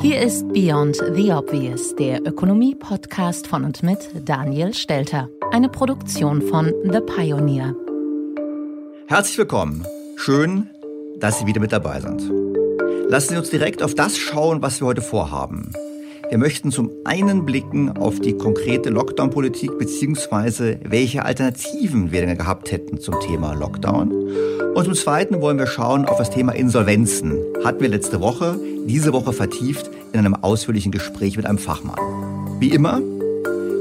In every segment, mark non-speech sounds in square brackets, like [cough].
Hier ist Beyond the Obvious, der Ökonomie-Podcast von und mit Daniel Stelter. Eine Produktion von The Pioneer. Herzlich willkommen. Schön, dass Sie wieder mit dabei sind. Lassen Sie uns direkt auf das schauen, was wir heute vorhaben. Wir möchten zum einen blicken auf die konkrete Lockdown-Politik bzw. welche Alternativen wir denn gehabt hätten zum Thema Lockdown. Und zum zweiten wollen wir schauen auf das Thema Insolvenzen. Hatten wir letzte Woche, diese Woche vertieft in einem ausführlichen Gespräch mit einem Fachmann. Wie immer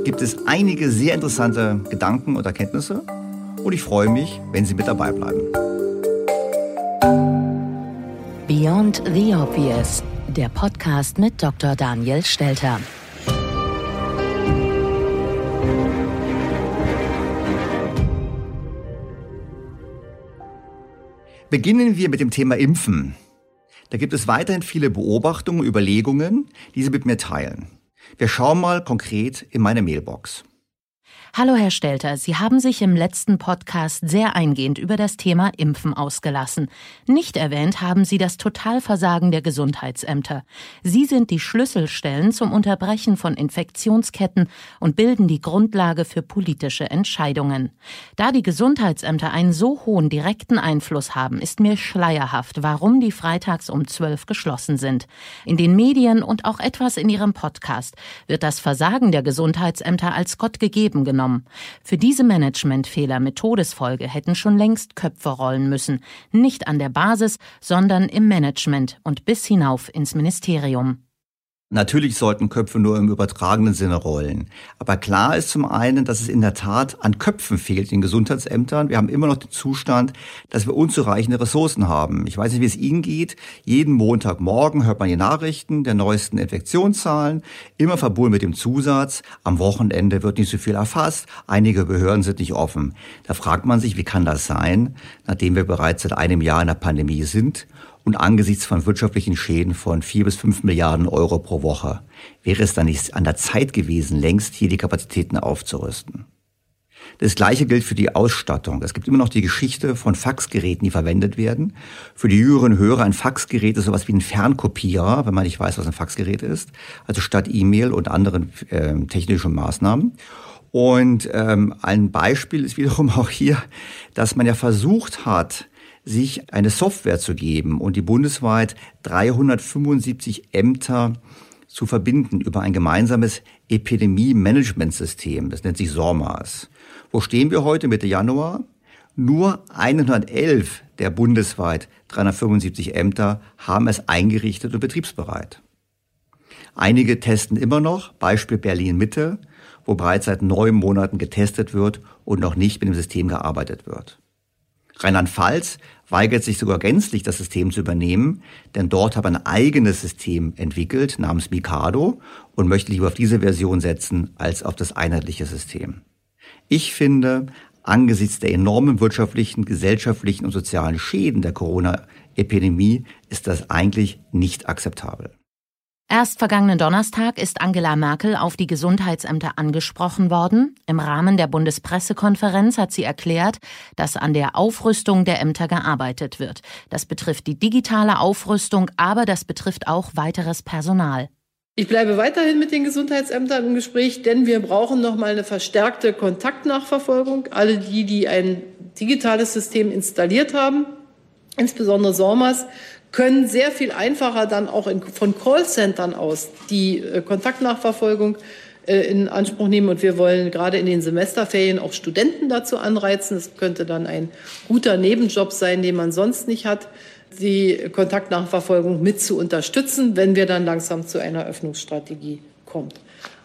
gibt es einige sehr interessante Gedanken und Erkenntnisse und ich freue mich, wenn Sie mit dabei bleiben. Beyond the Obvious der Podcast mit Dr. Daniel Stelter. Beginnen wir mit dem Thema Impfen. Da gibt es weiterhin viele Beobachtungen, Überlegungen, die Sie mit mir teilen. Wir schauen mal konkret in meine Mailbox. Hallo Herr Stelter, Sie haben sich im letzten Podcast sehr eingehend über das Thema Impfen ausgelassen. Nicht erwähnt haben Sie das Totalversagen der Gesundheitsämter. Sie sind die Schlüsselstellen zum Unterbrechen von Infektionsketten und bilden die Grundlage für politische Entscheidungen. Da die Gesundheitsämter einen so hohen direkten Einfluss haben, ist mir schleierhaft, warum die freitags um zwölf geschlossen sind. In den Medien und auch etwas in Ihrem Podcast wird das Versagen der Gesundheitsämter als Gott gegeben genommen genommen. Für diese Managementfehler mit Todesfolge hätten schon längst Köpfe rollen müssen, nicht an der Basis, sondern im Management und bis hinauf ins Ministerium. Natürlich sollten Köpfe nur im übertragenen Sinne rollen. Aber klar ist zum einen, dass es in der Tat an Köpfen fehlt in Gesundheitsämtern. Wir haben immer noch den Zustand, dass wir unzureichende Ressourcen haben. Ich weiß nicht, wie es Ihnen geht. Jeden Montagmorgen hört man die Nachrichten der neuesten Infektionszahlen, immer verbunden mit dem Zusatz, am Wochenende wird nicht so viel erfasst, einige Behörden sind nicht offen. Da fragt man sich, wie kann das sein, nachdem wir bereits seit einem Jahr in der Pandemie sind und angesichts von wirtschaftlichen Schäden von vier bis fünf Milliarden Euro pro Woche wäre es dann nicht an der Zeit gewesen, längst hier die Kapazitäten aufzurüsten. Das Gleiche gilt für die Ausstattung. Es gibt immer noch die Geschichte von Faxgeräten, die verwendet werden. Für die jüngeren Hörer, ein Faxgerät ist sowas wie ein Fernkopierer, wenn man nicht weiß, was ein Faxgerät ist. Also statt E-Mail und anderen äh, technischen Maßnahmen. Und ähm, ein Beispiel ist wiederum auch hier, dass man ja versucht hat, sich eine Software zu geben und die bundesweit 375 Ämter zu verbinden über ein gemeinsames Epidemie-Management-System. Das nennt sich SORMAS. Wo stehen wir heute Mitte Januar? Nur 111 der bundesweit 375 Ämter haben es eingerichtet und betriebsbereit. Einige testen immer noch, Beispiel Berlin Mitte, wo bereits seit neun Monaten getestet wird und noch nicht mit dem System gearbeitet wird. Rheinland-Pfalz weigert sich sogar gänzlich, das System zu übernehmen, denn dort hat man ein eigenes System entwickelt namens Mikado und möchte lieber auf diese Version setzen als auf das einheitliche System. Ich finde, angesichts der enormen wirtschaftlichen, gesellschaftlichen und sozialen Schäden der Corona-Epidemie ist das eigentlich nicht akzeptabel. Erst vergangenen Donnerstag ist Angela Merkel auf die Gesundheitsämter angesprochen worden. Im Rahmen der Bundespressekonferenz hat sie erklärt, dass an der Aufrüstung der Ämter gearbeitet wird. Das betrifft die digitale Aufrüstung, aber das betrifft auch weiteres Personal. Ich bleibe weiterhin mit den Gesundheitsämtern im Gespräch, denn wir brauchen noch mal eine verstärkte Kontaktnachverfolgung. Alle die, die ein digitales System installiert haben, insbesondere SORMAS, können sehr viel einfacher dann auch in, von Callcentern aus die äh, Kontaktnachverfolgung äh, in Anspruch nehmen. Und wir wollen gerade in den Semesterferien auch Studenten dazu anreizen. Es könnte dann ein guter Nebenjob sein, den man sonst nicht hat die Kontaktnachverfolgung mit zu unterstützen, wenn wir dann langsam zu einer Öffnungsstrategie kommen.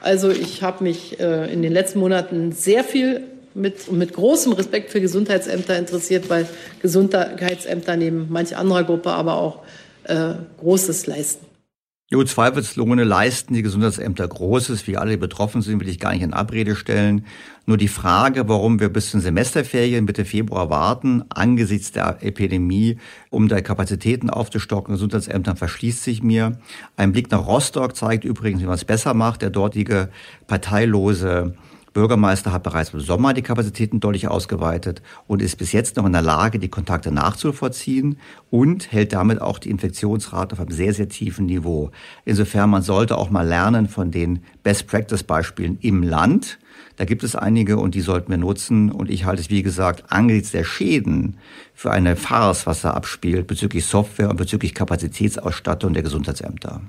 Also ich habe mich äh, in den letzten Monaten sehr viel mit, mit großem Respekt für Gesundheitsämter interessiert, weil Gesundheitsämter neben manch anderer Gruppe aber auch äh, Großes leisten. Jo, zweifelsohne leisten die Gesundheitsämter Großes. Wie alle betroffen sind, will ich gar nicht in Abrede stellen. Nur die Frage, warum wir bis zum Semesterferien Mitte Februar warten, angesichts der Epidemie, um da Kapazitäten aufzustocken, Gesundheitsämtern, verschließt sich mir. Ein Blick nach Rostock zeigt übrigens, wie man es besser macht. Der dortige parteilose Bürgermeister hat bereits im Sommer die Kapazitäten deutlich ausgeweitet und ist bis jetzt noch in der Lage, die Kontakte nachzuvollziehen und hält damit auch die Infektionsrate auf einem sehr, sehr tiefen Niveau. Insofern, man sollte auch mal lernen von den Best-Practice-Beispielen im Land. Da gibt es einige und die sollten wir nutzen. Und ich halte es, wie gesagt, angesichts der Schäden für eine Farce, was da abspielt, bezüglich Software und bezüglich Kapazitätsausstattung der Gesundheitsämter.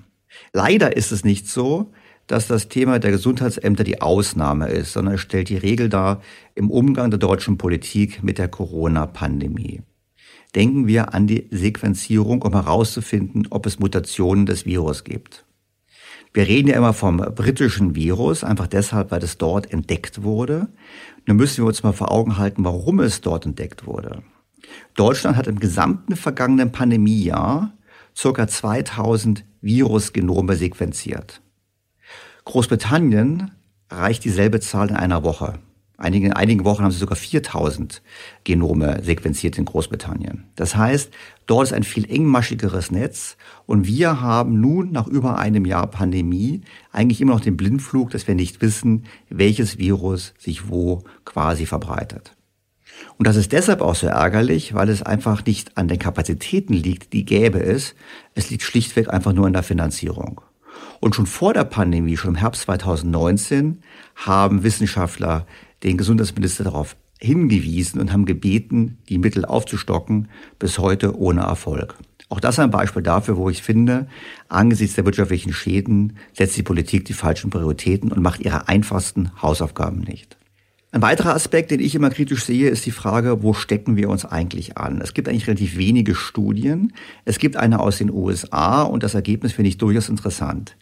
Leider ist es nicht so, dass das Thema der Gesundheitsämter die Ausnahme ist, sondern es stellt die Regel dar im Umgang der deutschen Politik mit der Corona-Pandemie. Denken wir an die Sequenzierung, um herauszufinden, ob es Mutationen des Virus gibt. Wir reden ja immer vom britischen Virus, einfach deshalb, weil es dort entdeckt wurde. Nun müssen wir uns mal vor Augen halten, warum es dort entdeckt wurde. Deutschland hat im gesamten vergangenen Pandemiejahr ca. 2000 Virusgenome sequenziert. Großbritannien erreicht dieselbe Zahl in einer Woche. Einige, in einigen Wochen haben sie sogar 4000 Genome sequenziert in Großbritannien. Das heißt, dort ist ein viel engmaschigeres Netz und wir haben nun nach über einem Jahr Pandemie eigentlich immer noch den Blindflug, dass wir nicht wissen, welches Virus sich wo quasi verbreitet. Und das ist deshalb auch so ärgerlich, weil es einfach nicht an den Kapazitäten liegt, die gäbe es. Es liegt schlichtweg einfach nur an der Finanzierung. Und schon vor der Pandemie, schon im Herbst 2019, haben Wissenschaftler den Gesundheitsminister darauf hingewiesen und haben gebeten, die Mittel aufzustocken, bis heute ohne Erfolg. Auch das ein Beispiel dafür, wo ich finde, angesichts der wirtschaftlichen Schäden setzt die Politik die falschen Prioritäten und macht ihre einfachsten Hausaufgaben nicht. Ein weiterer Aspekt, den ich immer kritisch sehe, ist die Frage, wo stecken wir uns eigentlich an? Es gibt eigentlich relativ wenige Studien. Es gibt eine aus den USA und das Ergebnis finde ich durchaus interessant.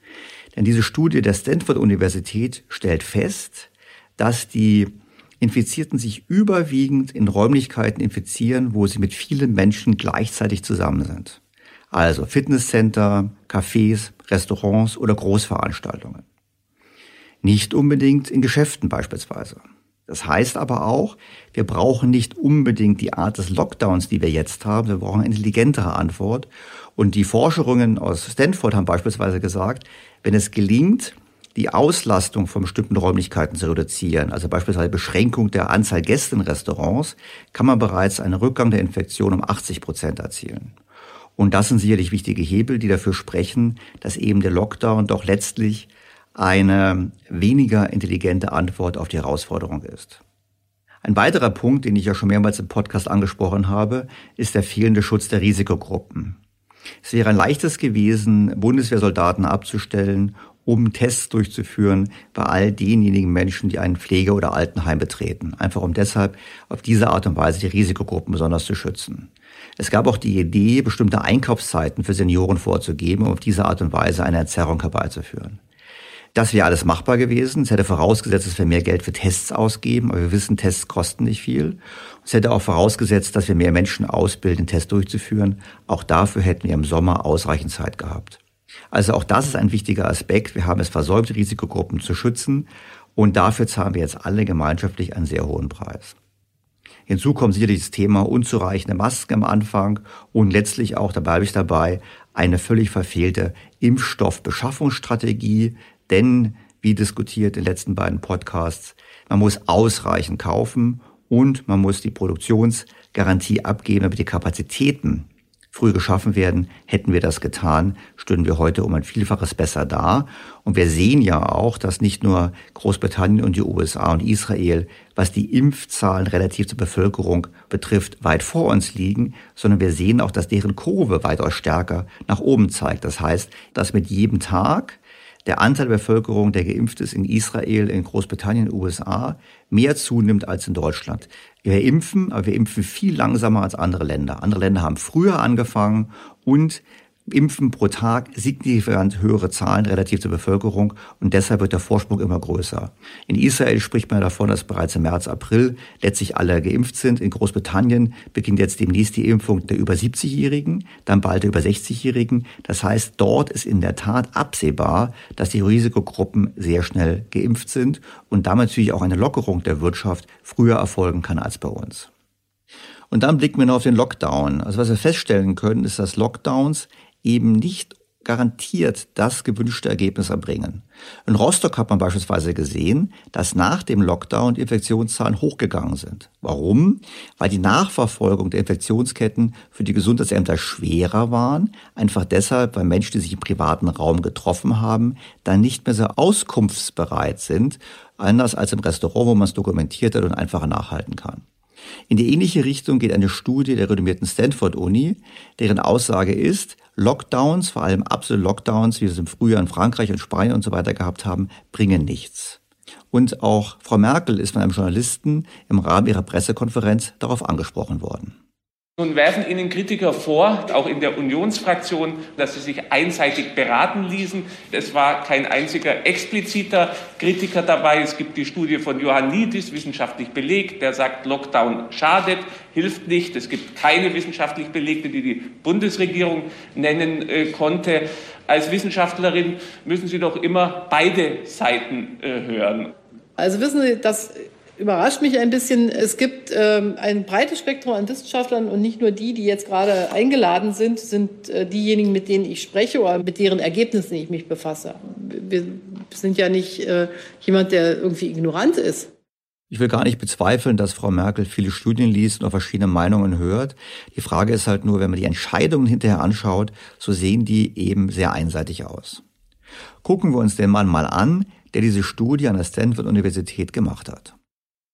Denn diese Studie der Stanford-Universität stellt fest, dass die Infizierten sich überwiegend in Räumlichkeiten infizieren, wo sie mit vielen Menschen gleichzeitig zusammen sind. Also Fitnesscenter, Cafés, Restaurants oder Großveranstaltungen. Nicht unbedingt in Geschäften beispielsweise. Das heißt aber auch, wir brauchen nicht unbedingt die Art des Lockdowns, die wir jetzt haben. Wir brauchen eine intelligentere Antwort. Und die Forscherinnen aus Stanford haben beispielsweise gesagt, wenn es gelingt, die Auslastung von bestimmten Räumlichkeiten zu reduzieren, also beispielsweise Beschränkung der Anzahl Gäste in Restaurants, kann man bereits einen Rückgang der Infektion um 80 Prozent erzielen. Und das sind sicherlich wichtige Hebel, die dafür sprechen, dass eben der Lockdown doch letztlich eine weniger intelligente Antwort auf die Herausforderung ist. Ein weiterer Punkt, den ich ja schon mehrmals im Podcast angesprochen habe, ist der fehlende Schutz der Risikogruppen. Es wäre ein leichtes gewesen, Bundeswehrsoldaten abzustellen, um Tests durchzuführen bei all denjenigen Menschen, die ein Pflege- oder Altenheim betreten. Einfach um deshalb auf diese Art und Weise die Risikogruppen besonders zu schützen. Es gab auch die Idee, bestimmte Einkaufszeiten für Senioren vorzugeben, um auf diese Art und Weise eine Entzerrung herbeizuführen. Das wäre alles machbar gewesen. Es hätte vorausgesetzt, dass wir mehr Geld für Tests ausgeben, aber wir wissen, Tests kosten nicht viel. Es hätte auch vorausgesetzt, dass wir mehr Menschen ausbilden, Tests durchzuführen. Auch dafür hätten wir im Sommer ausreichend Zeit gehabt. Also auch das ist ein wichtiger Aspekt. Wir haben es versäumt, Risikogruppen zu schützen. Und dafür zahlen wir jetzt alle gemeinschaftlich einen sehr hohen Preis. Hinzu kommt sicherlich das Thema unzureichende Masken am Anfang und letztlich auch, da bleibe ich dabei, eine völlig verfehlte Impfstoffbeschaffungsstrategie, denn, wie diskutiert in den letzten beiden Podcasts, man muss ausreichend kaufen und man muss die Produktionsgarantie abgeben, damit die Kapazitäten früh geschaffen werden. Hätten wir das getan, stünden wir heute um ein Vielfaches besser da. Und wir sehen ja auch, dass nicht nur Großbritannien und die USA und Israel, was die Impfzahlen relativ zur Bevölkerung betrifft, weit vor uns liegen, sondern wir sehen auch, dass deren Kurve weitaus stärker nach oben zeigt. Das heißt, dass mit jedem Tag der Anteil der Bevölkerung, der geimpft ist in Israel, in Großbritannien, USA, mehr zunimmt als in Deutschland. Wir impfen, aber wir impfen viel langsamer als andere Länder. Andere Länder haben früher angefangen und impfen pro Tag signifikant höhere Zahlen relativ zur Bevölkerung und deshalb wird der Vorsprung immer größer. In Israel spricht man davon, dass bereits im März, April letztlich alle geimpft sind. In Großbritannien beginnt jetzt demnächst die Impfung der über 70-Jährigen, dann bald der über 60-Jährigen. Das heißt, dort ist in der Tat absehbar, dass die Risikogruppen sehr schnell geimpft sind und damit natürlich auch eine Lockerung der Wirtschaft früher erfolgen kann als bei uns. Und dann blicken wir noch auf den Lockdown. Also was wir feststellen können, ist, dass Lockdowns eben nicht garantiert das gewünschte Ergebnis erbringen. In Rostock hat man beispielsweise gesehen, dass nach dem Lockdown die Infektionszahlen hochgegangen sind. Warum? Weil die Nachverfolgung der Infektionsketten für die Gesundheitsämter schwerer waren. Einfach deshalb, weil Menschen, die sich im privaten Raum getroffen haben, dann nicht mehr so auskunftsbereit sind. Anders als im Restaurant, wo man es dokumentiert hat und einfacher nachhalten kann. In die ähnliche Richtung geht eine Studie der renommierten Stanford-Uni, deren Aussage ist, Lockdowns, vor allem absolute Lockdowns, wie wir es im Frühjahr in Frankreich und Spanien und so weiter gehabt haben, bringen nichts. Und auch Frau Merkel ist von einem Journalisten im Rahmen ihrer Pressekonferenz darauf angesprochen worden. Nun werfen Ihnen Kritiker vor, auch in der Unionsfraktion, dass Sie sich einseitig beraten ließen. Es war kein einziger expliziter Kritiker dabei. Es gibt die Studie von Johannidis, wissenschaftlich belegt, der sagt, Lockdown schadet, hilft nicht. Es gibt keine wissenschaftlich belegte, die die Bundesregierung nennen äh, konnte. Als Wissenschaftlerin müssen Sie doch immer beide Seiten äh, hören. Also wissen Sie, dass überrascht mich ein bisschen. Es gibt ähm, ein breites Spektrum an Wissenschaftlern und nicht nur die, die jetzt gerade eingeladen sind, sind äh, diejenigen, mit denen ich spreche oder mit deren Ergebnissen ich mich befasse. Wir sind ja nicht äh, jemand, der irgendwie ignorant ist. Ich will gar nicht bezweifeln, dass Frau Merkel viele Studien liest und auch verschiedene Meinungen hört. Die Frage ist halt nur, wenn man die Entscheidungen hinterher anschaut, so sehen die eben sehr einseitig aus. Gucken wir uns den Mann mal an, der diese Studie an der Stanford Universität gemacht hat.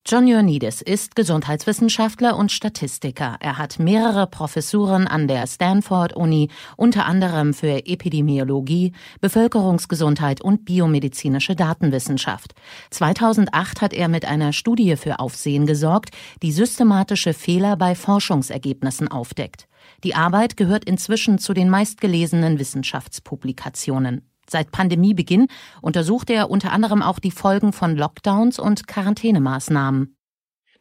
John Ioannidis ist Gesundheitswissenschaftler und Statistiker. Er hat mehrere Professuren an der Stanford Uni, unter anderem für Epidemiologie, Bevölkerungsgesundheit und biomedizinische Datenwissenschaft. 2008 hat er mit einer Studie für Aufsehen gesorgt, die systematische Fehler bei Forschungsergebnissen aufdeckt. Die Arbeit gehört inzwischen zu den meistgelesenen Wissenschaftspublikationen. Seit Pandemiebeginn untersucht er unter anderem auch die Folgen von Lockdowns und Quarantänemaßnahmen.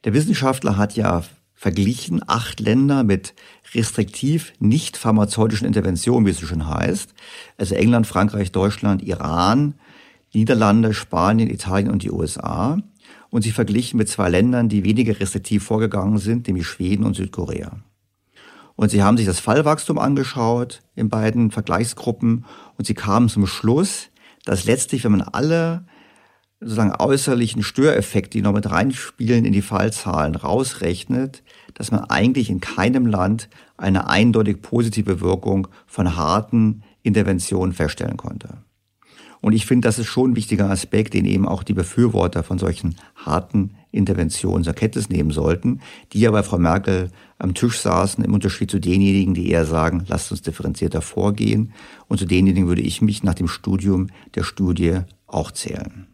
Der Wissenschaftler hat ja verglichen acht Länder mit restriktiv nicht pharmazeutischen Interventionen, wie es so schön heißt. Also England, Frankreich, Deutschland, Iran, Niederlande, Spanien, Italien und die USA. Und sie verglichen mit zwei Ländern, die weniger restriktiv vorgegangen sind, nämlich Schweden und Südkorea. Und sie haben sich das Fallwachstum angeschaut in beiden Vergleichsgruppen und sie kamen zum Schluss, dass letztlich, wenn man alle sozusagen äußerlichen Störeffekte, die noch mit reinspielen, in die Fallzahlen rausrechnet, dass man eigentlich in keinem Land eine eindeutig positive Wirkung von harten Interventionen feststellen konnte. Und ich finde, das ist schon ein wichtiger Aspekt, den eben auch die Befürworter von solchen harten Interventionen zur Kenntnis nehmen sollten, die ja bei Frau Merkel am Tisch saßen, im Unterschied zu denjenigen, die eher sagen, lasst uns differenzierter vorgehen. Und zu denjenigen würde ich mich nach dem Studium der Studie auch zählen.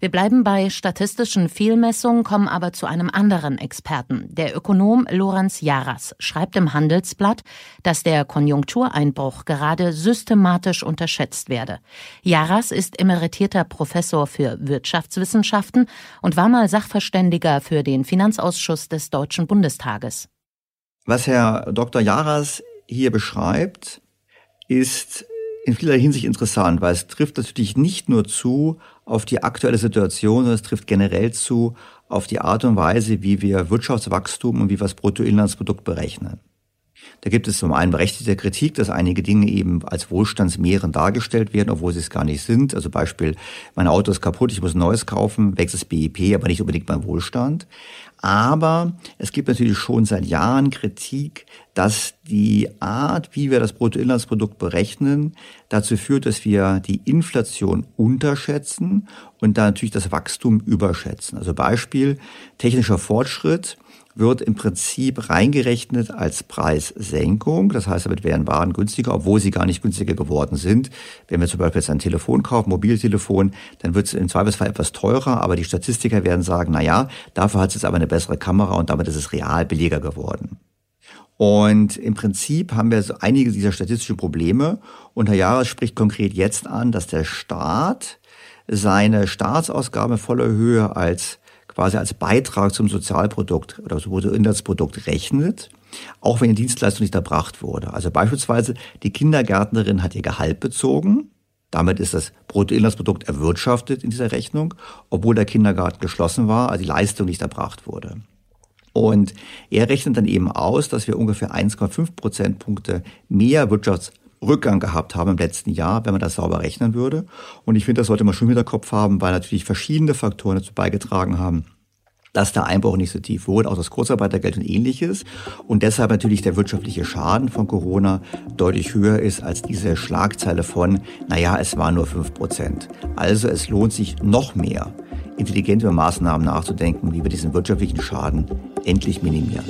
Wir bleiben bei statistischen Fehlmessungen, kommen aber zu einem anderen Experten. Der Ökonom Lorenz Jaras schreibt im Handelsblatt, dass der Konjunktureinbruch gerade systematisch unterschätzt werde. Jaras ist emeritierter Professor für Wirtschaftswissenschaften und war mal Sachverständiger für den Finanzausschuss des Deutschen Bundestages. Was Herr Dr. Jaras hier beschreibt, ist in vieler Hinsicht interessant, weil es trifft natürlich nicht nur zu auf die aktuelle Situation, sondern es trifft generell zu auf die Art und Weise, wie wir Wirtschaftswachstum und wie wir das Bruttoinlandsprodukt berechnen. Da gibt es zum einen berechtigte Kritik, dass einige Dinge eben als Wohlstandsmehren dargestellt werden, obwohl sie es gar nicht sind. Also Beispiel, mein Auto ist kaputt, ich muss ein neues kaufen, wächst das BIP, aber nicht unbedingt mein Wohlstand. Aber es gibt natürlich schon seit Jahren Kritik, dass die Art, wie wir das Bruttoinlandsprodukt berechnen, dazu führt, dass wir die Inflation unterschätzen und da natürlich das Wachstum überschätzen. Also Beispiel, technischer Fortschritt wird im Prinzip reingerechnet als Preissenkung. Das heißt, damit wären Waren günstiger, obwohl sie gar nicht günstiger geworden sind. Wenn wir zum Beispiel jetzt ein Telefon kaufen, Mobiltelefon, dann wird es im Zweifelsfall etwas teurer, aber die Statistiker werden sagen, na ja, dafür hat es jetzt aber eine bessere Kamera und damit ist es real billiger geworden. Und im Prinzip haben wir so einige dieser statistischen Probleme. Und Herr Jahres spricht konkret jetzt an, dass der Staat seine Staatsausgaben voller Höhe als quasi als Beitrag zum Sozialprodukt oder zum Bruttoinlandsprodukt rechnet, auch wenn die Dienstleistung nicht erbracht wurde. Also beispielsweise die Kindergärtnerin hat ihr Gehalt bezogen, damit ist das Bruttoinlandsprodukt erwirtschaftet in dieser Rechnung, obwohl der Kindergarten geschlossen war, also die Leistung nicht erbracht wurde. Und er rechnet dann eben aus, dass wir ungefähr 1,5 Prozentpunkte mehr Wirtschafts Rückgang gehabt haben im letzten Jahr, wenn man das sauber rechnen würde. Und ich finde, das sollte man schon wieder Kopf haben, weil natürlich verschiedene Faktoren dazu beigetragen haben, dass der Einbruch nicht so tief wurde, auch das Kurzarbeitergeld und ähnliches. Und deshalb natürlich der wirtschaftliche Schaden von Corona deutlich höher ist als diese Schlagzeile von, naja, es war nur fünf Prozent. Also es lohnt sich noch mehr, intelligent über Maßnahmen nachzudenken, wie wir diesen wirtschaftlichen Schaden endlich minimieren.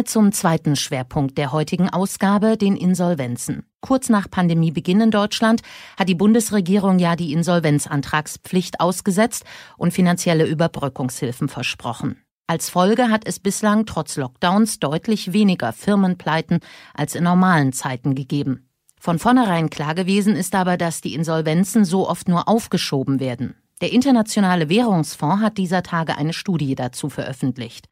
Damit zum zweiten Schwerpunkt der heutigen Ausgabe, den Insolvenzen. Kurz nach Pandemiebeginn in Deutschland hat die Bundesregierung ja die Insolvenzantragspflicht ausgesetzt und finanzielle Überbrückungshilfen versprochen. Als Folge hat es bislang trotz Lockdowns deutlich weniger Firmenpleiten als in normalen Zeiten gegeben. Von vornherein klar gewesen ist aber, dass die Insolvenzen so oft nur aufgeschoben werden. Der Internationale Währungsfonds hat dieser Tage eine Studie dazu veröffentlicht.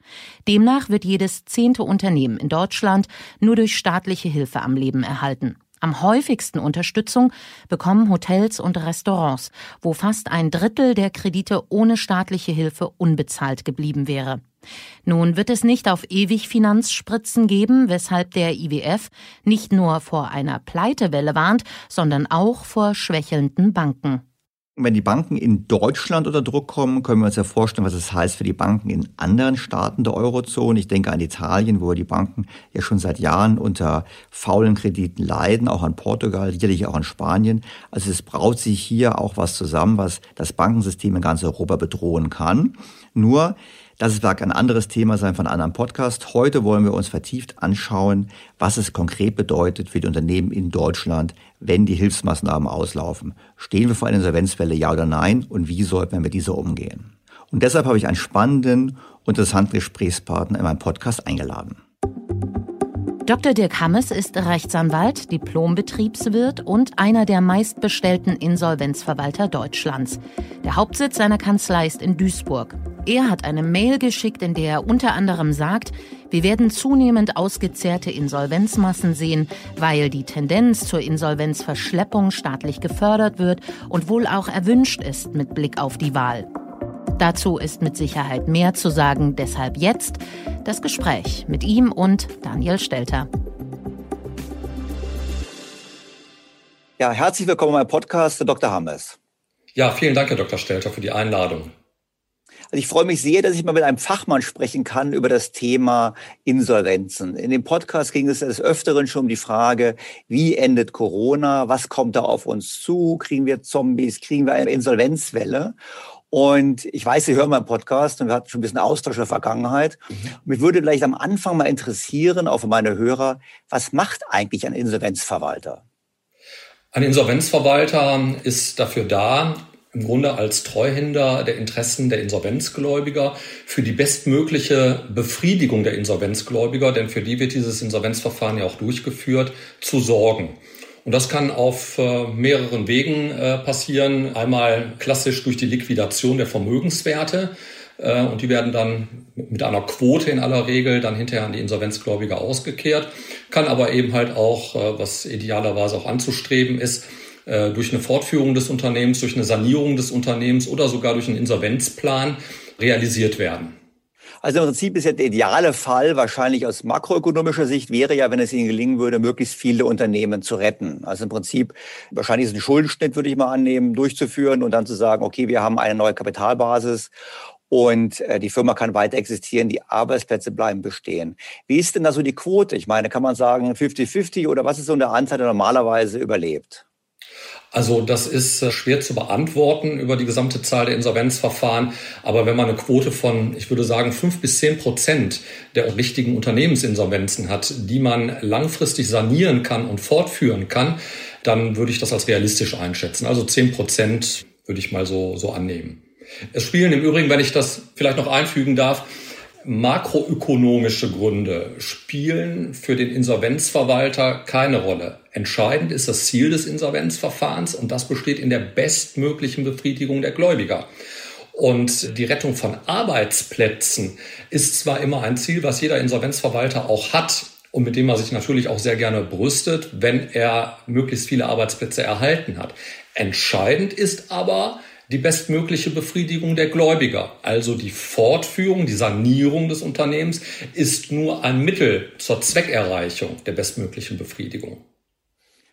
Demnach wird jedes zehnte Unternehmen in Deutschland nur durch staatliche Hilfe am Leben erhalten. Am häufigsten Unterstützung bekommen Hotels und Restaurants, wo fast ein Drittel der Kredite ohne staatliche Hilfe unbezahlt geblieben wäre. Nun wird es nicht auf ewig Finanzspritzen geben, weshalb der IWF nicht nur vor einer Pleitewelle warnt, sondern auch vor schwächelnden Banken. Wenn die Banken in Deutschland unter Druck kommen, können wir uns ja vorstellen, was es das heißt für die Banken in anderen Staaten der Eurozone. Ich denke an Italien, wo die Banken ja schon seit Jahren unter faulen Krediten leiden, auch an Portugal, sicherlich auch an Spanien. Also es braut sich hier auch was zusammen, was das Bankensystem in ganz Europa bedrohen kann. Nur das mag ein anderes Thema sein von einem anderen Podcast. Heute wollen wir uns vertieft anschauen, was es konkret bedeutet für die Unternehmen in Deutschland, wenn die Hilfsmaßnahmen auslaufen. Stehen wir vor einer Insolvenzwelle, ja oder nein? Und wie sollten wir mit dieser umgehen? Und deshalb habe ich einen spannenden und interessanten Gesprächspartner in meinem Podcast eingeladen. Dr. Dirk Hammes ist Rechtsanwalt, Diplombetriebswirt und einer der meistbestellten Insolvenzverwalter Deutschlands. Der Hauptsitz seiner Kanzlei ist in Duisburg. Er hat eine Mail geschickt, in der er unter anderem sagt, wir werden zunehmend ausgezehrte Insolvenzmassen sehen, weil die Tendenz zur Insolvenzverschleppung staatlich gefördert wird und wohl auch erwünscht ist mit Blick auf die Wahl. Dazu ist mit Sicherheit mehr zu sagen, deshalb jetzt das Gespräch mit ihm und Daniel Stelter. Ja, herzlich willkommen beim Podcast, Dr. Hammes. Ja, vielen Dank, Herr Dr. Stelter, für die Einladung. Also ich freue mich sehr, dass ich mal mit einem Fachmann sprechen kann über das Thema Insolvenzen. In dem Podcast ging es des Öfteren schon um die Frage, wie endet Corona? Was kommt da auf uns zu? Kriegen wir Zombies? Kriegen wir eine Insolvenzwelle? Und ich weiß, Sie hören meinen Podcast und wir hatten schon ein bisschen Austausch in der Vergangenheit. Mhm. Mich würde vielleicht am Anfang mal interessieren, auch für meine Hörer, was macht eigentlich ein Insolvenzverwalter? Ein Insolvenzverwalter ist dafür da, im Grunde als Treuhänder der Interessen der Insolvenzgläubiger für die bestmögliche Befriedigung der Insolvenzgläubiger, denn für die wird dieses Insolvenzverfahren ja auch durchgeführt, zu sorgen. Und das kann auf äh, mehreren Wegen äh, passieren. Einmal klassisch durch die Liquidation der Vermögenswerte. Äh, und die werden dann mit einer Quote in aller Regel dann hinterher an die Insolvenzgläubiger ausgekehrt. Kann aber eben halt auch, was idealerweise auch anzustreben ist, durch eine Fortführung des Unternehmens, durch eine Sanierung des Unternehmens oder sogar durch einen Insolvenzplan realisiert werden. Also im Prinzip ist ja der ideale Fall wahrscheinlich aus makroökonomischer Sicht wäre ja, wenn es Ihnen gelingen würde, möglichst viele Unternehmen zu retten. Also im Prinzip wahrscheinlich ist ein Schuldenschnitt, würde ich mal annehmen, durchzuführen und dann zu sagen, okay, wir haben eine neue Kapitalbasis und äh, die Firma kann weiter existieren, die Arbeitsplätze bleiben bestehen. Wie ist denn da so die Quote? Ich meine, kann man sagen 50-50 oder was ist so eine Anzahl, der normalerweise überlebt? Also das ist äh, schwer zu beantworten über die gesamte Zahl der Insolvenzverfahren. Aber wenn man eine Quote von, ich würde sagen, fünf bis zehn Prozent der richtigen Unternehmensinsolvenzen hat, die man langfristig sanieren kann und fortführen kann, dann würde ich das als realistisch einschätzen. Also zehn Prozent würde ich mal so, so annehmen. Es spielen im Übrigen, wenn ich das vielleicht noch einfügen darf, makroökonomische Gründe spielen für den Insolvenzverwalter keine Rolle. Entscheidend ist das Ziel des Insolvenzverfahrens und das besteht in der bestmöglichen Befriedigung der Gläubiger. Und die Rettung von Arbeitsplätzen ist zwar immer ein Ziel, was jeder Insolvenzverwalter auch hat und mit dem er sich natürlich auch sehr gerne brüstet, wenn er möglichst viele Arbeitsplätze erhalten hat. Entscheidend ist aber, die bestmögliche Befriedigung der Gläubiger. Also die Fortführung, die Sanierung des Unternehmens ist nur ein Mittel zur Zweckerreichung der bestmöglichen Befriedigung.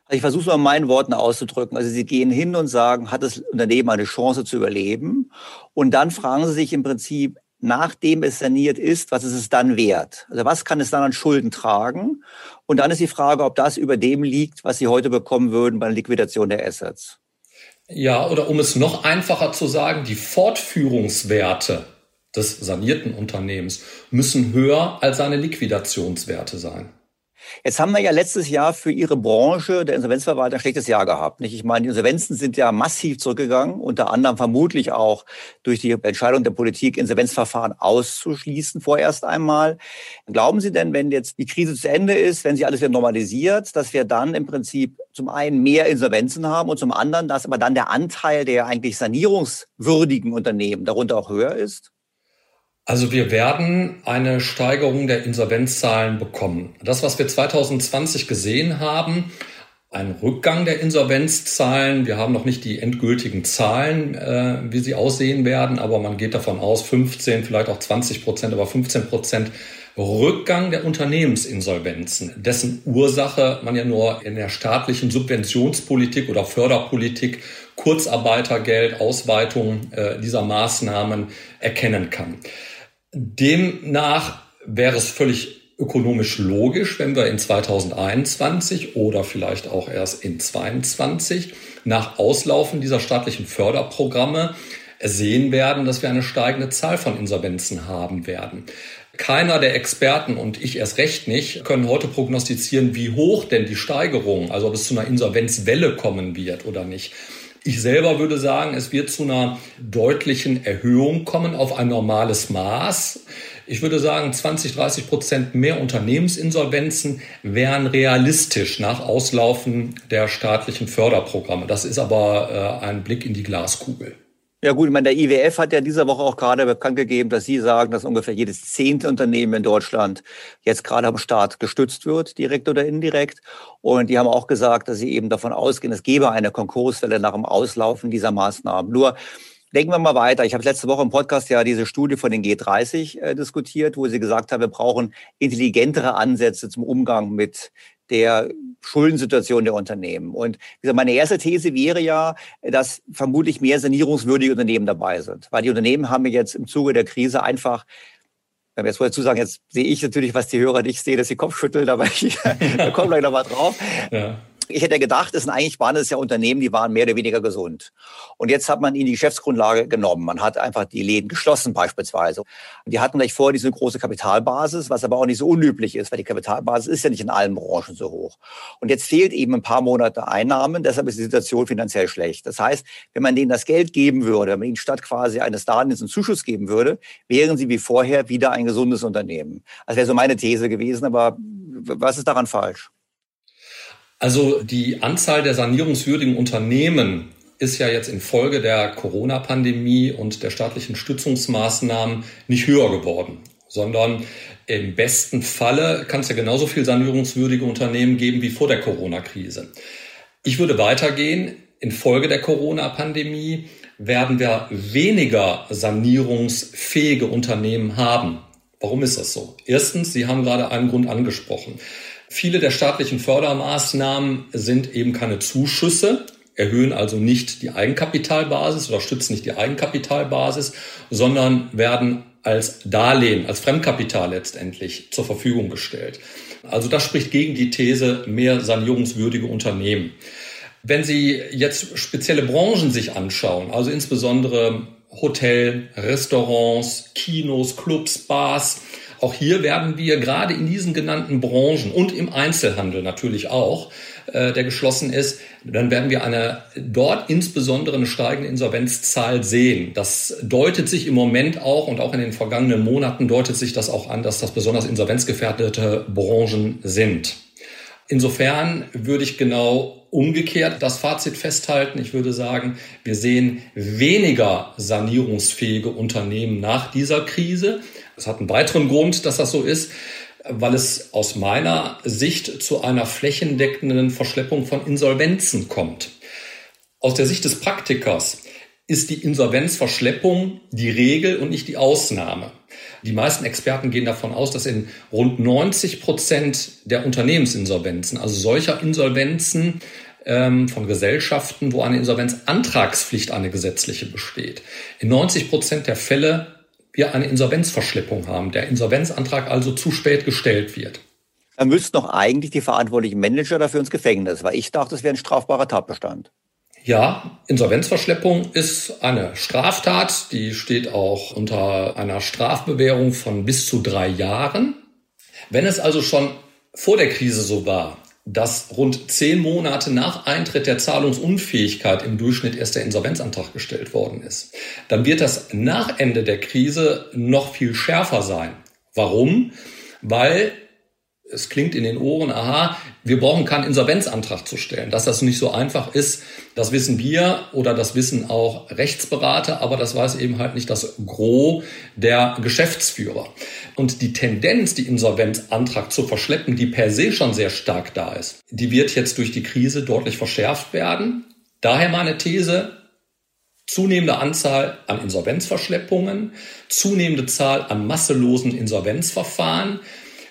Also ich versuche es mal in meinen Worten auszudrücken. Also Sie gehen hin und sagen, hat das Unternehmen eine Chance zu überleben? Und dann fragen Sie sich im Prinzip, nachdem es saniert ist, was ist es dann wert? Also was kann es dann an Schulden tragen? Und dann ist die Frage, ob das über dem liegt, was Sie heute bekommen würden bei der Liquidation der Assets. Ja, oder um es noch einfacher zu sagen, die Fortführungswerte des sanierten Unternehmens müssen höher als seine Liquidationswerte sein. Jetzt haben wir ja letztes Jahr für Ihre Branche, der Insolvenzverwalter, ein schlechtes Jahr gehabt. Nicht? Ich meine, die Insolvenzen sind ja massiv zurückgegangen, unter anderem vermutlich auch durch die Entscheidung der Politik, Insolvenzverfahren auszuschließen vorerst einmal. Glauben Sie denn, wenn jetzt die Krise zu Ende ist, wenn sich alles wieder normalisiert, dass wir dann im Prinzip zum einen mehr Insolvenzen haben und zum anderen, dass aber dann der Anteil der eigentlich sanierungswürdigen Unternehmen darunter auch höher ist? Also wir werden eine Steigerung der Insolvenzzahlen bekommen. Das, was wir 2020 gesehen haben, ein Rückgang der Insolvenzzahlen. Wir haben noch nicht die endgültigen Zahlen, äh, wie sie aussehen werden, aber man geht davon aus, 15, vielleicht auch 20 Prozent, aber 15 Prozent Rückgang der Unternehmensinsolvenzen, dessen Ursache man ja nur in der staatlichen Subventionspolitik oder Förderpolitik, Kurzarbeitergeld, Ausweitung äh, dieser Maßnahmen erkennen kann. Demnach wäre es völlig ökonomisch logisch, wenn wir in 2021 oder vielleicht auch erst in 2022 nach Auslaufen dieser staatlichen Förderprogramme sehen werden, dass wir eine steigende Zahl von Insolvenzen haben werden. Keiner der Experten und ich erst recht nicht können heute prognostizieren, wie hoch denn die Steigerung, also ob es zu einer Insolvenzwelle kommen wird oder nicht. Ich selber würde sagen, es wird zu einer deutlichen Erhöhung kommen auf ein normales Maß. Ich würde sagen, 20, 30 Prozent mehr Unternehmensinsolvenzen wären realistisch nach Auslaufen der staatlichen Förderprogramme. Das ist aber äh, ein Blick in die Glaskugel. Ja gut, ich meine, der IWF hat ja diese Woche auch gerade bekannt gegeben, dass Sie sagen, dass ungefähr jedes zehnte Unternehmen in Deutschland jetzt gerade am Staat gestützt wird, direkt oder indirekt. Und die haben auch gesagt, dass sie eben davon ausgehen, es gebe eine Konkurswelle nach dem Auslaufen dieser Maßnahmen. Nur Denken wir mal weiter. Ich habe letzte Woche im Podcast ja diese Studie von den G30 äh, diskutiert, wo sie gesagt haben, wir brauchen intelligentere Ansätze zum Umgang mit der Schuldensituation der Unternehmen. Und wie gesagt, meine erste These wäre ja, dass vermutlich mehr sanierungswürdige Unternehmen dabei sind. Weil die Unternehmen haben jetzt im Zuge der Krise einfach wenn wir jetzt dazu sagen, jetzt sehe ich natürlich, was die Hörer nicht sehen, dass sie Kopf schütteln, aber ich, [laughs] da kommen gleich nochmal drauf. Ja ich hätte gedacht, es sind eigentlich waren es ja Unternehmen, die waren mehr oder weniger gesund. Und jetzt hat man ihnen die Geschäftsgrundlage genommen. Man hat einfach die Läden geschlossen beispielsweise. Die hatten gleich vor diese große Kapitalbasis, was aber auch nicht so unüblich ist, weil die Kapitalbasis ist ja nicht in allen Branchen so hoch. Und jetzt fehlt eben ein paar Monate Einnahmen, deshalb ist die Situation finanziell schlecht. Das heißt, wenn man denen das Geld geben würde, wenn man ihnen statt quasi eines Darlehens einen Zuschuss geben würde, wären sie wie vorher wieder ein gesundes Unternehmen. Das wäre so meine These gewesen, aber was ist daran falsch? Also die Anzahl der sanierungswürdigen Unternehmen ist ja jetzt infolge der Corona-Pandemie und der staatlichen Stützungsmaßnahmen nicht höher geworden, sondern im besten Falle kann es ja genauso viel sanierungswürdige Unternehmen geben wie vor der Corona-Krise. Ich würde weitergehen. Infolge der Corona-Pandemie werden wir weniger sanierungsfähige Unternehmen haben. Warum ist das so? Erstens, Sie haben gerade einen Grund angesprochen. Viele der staatlichen Fördermaßnahmen sind eben keine Zuschüsse, erhöhen also nicht die Eigenkapitalbasis oder stützen nicht die Eigenkapitalbasis, sondern werden als Darlehen, als Fremdkapital letztendlich zur Verfügung gestellt. Also das spricht gegen die These mehr sanierungswürdige Unternehmen. Wenn Sie jetzt spezielle Branchen sich anschauen, also insbesondere Hotel, Restaurants, Kinos, Clubs, Bars, auch hier werden wir gerade in diesen genannten Branchen und im Einzelhandel natürlich auch, äh, der geschlossen ist, dann werden wir eine dort insbesondere eine steigende Insolvenzzahl sehen. Das deutet sich im Moment auch und auch in den vergangenen Monaten deutet sich das auch an, dass das besonders insolvenzgefährdete Branchen sind. Insofern würde ich genau umgekehrt das Fazit festhalten. Ich würde sagen, wir sehen weniger sanierungsfähige Unternehmen nach dieser Krise. Es hat einen weiteren Grund, dass das so ist, weil es aus meiner Sicht zu einer flächendeckenden Verschleppung von Insolvenzen kommt. Aus der Sicht des Praktikers ist die Insolvenzverschleppung die Regel und nicht die Ausnahme. Die meisten Experten gehen davon aus, dass in rund 90 Prozent der Unternehmensinsolvenzen, also solcher Insolvenzen ähm, von Gesellschaften, wo eine Insolvenzantragspflicht eine gesetzliche besteht, in 90 Prozent der Fälle wir eine Insolvenzverschleppung haben, der Insolvenzantrag also zu spät gestellt wird. Dann müssten doch eigentlich die verantwortlichen Manager dafür ins Gefängnis, weil ich dachte, das wäre ein strafbarer Tatbestand. Ja, Insolvenzverschleppung ist eine Straftat, die steht auch unter einer Strafbewährung von bis zu drei Jahren. Wenn es also schon vor der Krise so war, dass rund zehn Monate nach Eintritt der Zahlungsunfähigkeit im Durchschnitt erst der Insolvenzantrag gestellt worden ist, dann wird das nach Ende der Krise noch viel schärfer sein. Warum? Weil es klingt in den Ohren, aha, wir brauchen keinen Insolvenzantrag zu stellen. Dass das nicht so einfach ist, das wissen wir oder das wissen auch Rechtsberater, aber das weiß eben halt nicht das Gros der Geschäftsführer. Und die Tendenz, die Insolvenzantrag zu verschleppen, die per se schon sehr stark da ist, die wird jetzt durch die Krise deutlich verschärft werden. Daher meine These, zunehmende Anzahl an Insolvenzverschleppungen, zunehmende Zahl an masselosen Insolvenzverfahren,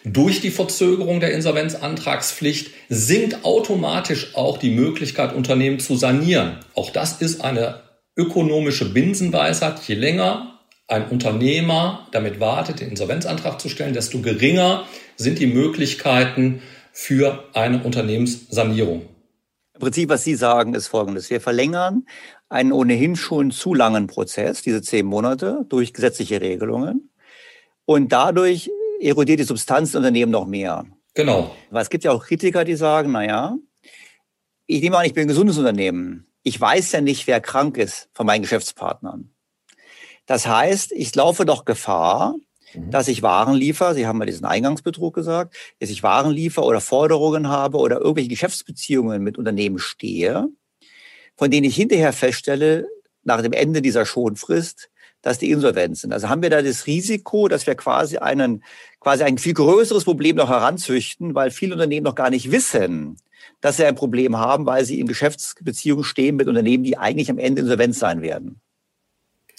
durch die Verzögerung der Insolvenzantragspflicht sinkt automatisch auch die Möglichkeit, Unternehmen zu sanieren. Auch das ist eine ökonomische Binsenweisheit. Je länger ein Unternehmer damit wartet, den Insolvenzantrag zu stellen, desto geringer sind die Möglichkeiten für eine Unternehmenssanierung. Im Prinzip, was Sie sagen, ist Folgendes. Wir verlängern einen ohnehin schon zu langen Prozess, diese zehn Monate, durch gesetzliche Regelungen. Und dadurch erodiert die Substanz Unternehmen noch mehr. Genau. Weil es gibt ja auch Kritiker, die sagen, na ja, ich nehme an, ich bin ein gesundes Unternehmen. Ich weiß ja nicht, wer krank ist von meinen Geschäftspartnern. Das heißt, ich laufe doch Gefahr, mhm. dass ich Waren liefere. Sie haben ja diesen Eingangsbetrug gesagt, dass ich Waren liefere oder Forderungen habe oder irgendwelche Geschäftsbeziehungen mit Unternehmen stehe, von denen ich hinterher feststelle, nach dem Ende dieser Schonfrist, dass die insolvent sind. Also haben wir da das Risiko, dass wir quasi einen, quasi ein viel größeres Problem noch heranzüchten, weil viele Unternehmen noch gar nicht wissen, dass sie ein Problem haben, weil sie in Geschäftsbeziehungen stehen mit Unternehmen, die eigentlich am Ende insolvent sein werden.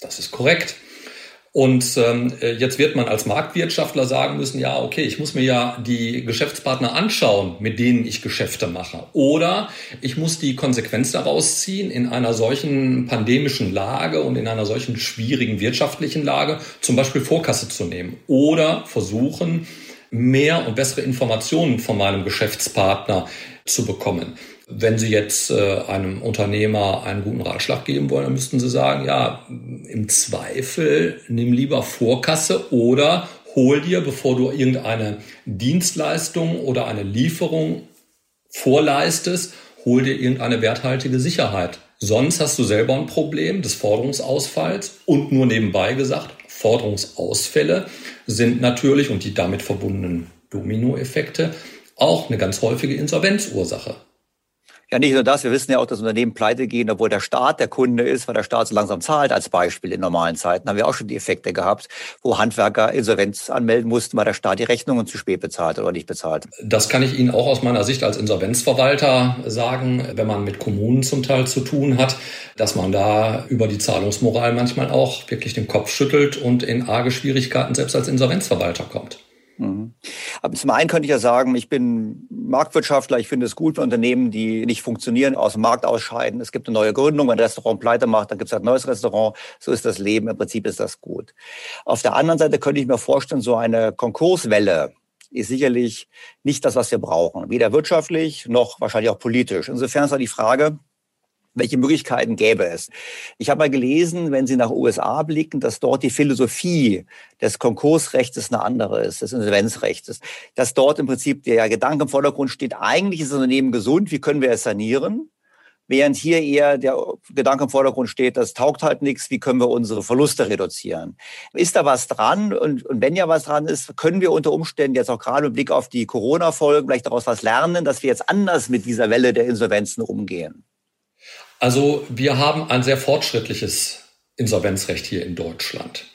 Das ist korrekt. Und ähm, jetzt wird man als Marktwirtschaftler sagen müssen, ja, okay, ich muss mir ja die Geschäftspartner anschauen, mit denen ich Geschäfte mache. Oder ich muss die Konsequenz daraus ziehen, in einer solchen pandemischen Lage und in einer solchen schwierigen wirtschaftlichen Lage zum Beispiel Vorkasse zu nehmen. Oder versuchen, mehr und bessere Informationen von meinem Geschäftspartner zu bekommen. Wenn Sie jetzt äh, einem Unternehmer einen guten Ratschlag geben wollen, dann müssten Sie sagen, ja, im Zweifel nimm lieber Vorkasse oder hol dir, bevor du irgendeine Dienstleistung oder eine Lieferung vorleistest, hol dir irgendeine werthaltige Sicherheit. Sonst hast du selber ein Problem des Forderungsausfalls und nur nebenbei gesagt, Forderungsausfälle sind natürlich und die damit verbundenen Dominoeffekte auch eine ganz häufige Insolvenzursache. Ja, nicht nur das. Wir wissen ja auch, dass Unternehmen pleite gehen, obwohl der Staat der Kunde ist, weil der Staat so langsam zahlt als Beispiel in normalen Zeiten. Haben wir auch schon die Effekte gehabt, wo Handwerker Insolvenz anmelden mussten, weil der Staat die Rechnungen zu spät bezahlt oder nicht bezahlt. Das kann ich Ihnen auch aus meiner Sicht als Insolvenzverwalter sagen, wenn man mit Kommunen zum Teil zu tun hat, dass man da über die Zahlungsmoral manchmal auch wirklich den Kopf schüttelt und in arge Schwierigkeiten selbst als Insolvenzverwalter kommt. Mhm. Aber zum einen könnte ich ja sagen, ich bin Marktwirtschaftler, ich finde es gut, wenn Unternehmen, die nicht funktionieren, aus dem Markt ausscheiden. Es gibt eine neue Gründung, wenn ein Restaurant pleite macht, dann gibt es halt ein neues Restaurant. So ist das Leben, im Prinzip ist das gut. Auf der anderen Seite könnte ich mir vorstellen, so eine Konkurswelle, ist sicherlich nicht das, was wir brauchen. Weder wirtschaftlich noch wahrscheinlich auch politisch. Insofern ist da die Frage, welche Möglichkeiten gäbe es? Ich habe mal gelesen, wenn Sie nach USA blicken, dass dort die Philosophie des Konkursrechts eine andere ist, des Insolvenzrechts. Dass dort im Prinzip der Gedanke im Vordergrund steht, eigentlich ist das Unternehmen gesund, wie können wir es sanieren? Während hier eher der Gedanke im Vordergrund steht, das taugt halt nichts, wie können wir unsere Verluste reduzieren? Ist da was dran? Und, und wenn ja was dran ist, können wir unter Umständen jetzt auch gerade mit Blick auf die Corona-Folgen vielleicht daraus was lernen, dass wir jetzt anders mit dieser Welle der Insolvenzen umgehen? Also wir haben ein sehr fortschrittliches Insolvenzrecht hier in Deutschland,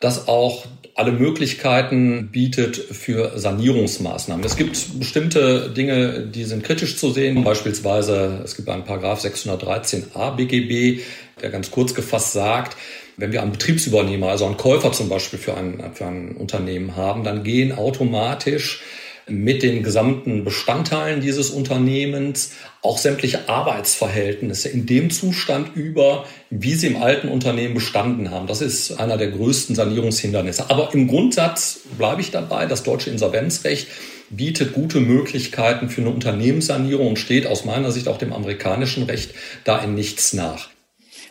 das auch alle Möglichkeiten bietet für Sanierungsmaßnahmen. Es gibt bestimmte Dinge, die sind kritisch zu sehen. Beispielsweise, es gibt einen Paragraph 613a BGB, der ganz kurz gefasst sagt, wenn wir einen Betriebsübernehmer, also einen Käufer zum Beispiel für ein, für ein Unternehmen haben, dann gehen automatisch mit den gesamten Bestandteilen dieses Unternehmens auch sämtliche Arbeitsverhältnisse in dem Zustand über, wie sie im alten Unternehmen bestanden haben. Das ist einer der größten Sanierungshindernisse. Aber im Grundsatz bleibe ich dabei, das deutsche Insolvenzrecht bietet gute Möglichkeiten für eine Unternehmenssanierung und steht aus meiner Sicht auch dem amerikanischen Recht da in nichts nach.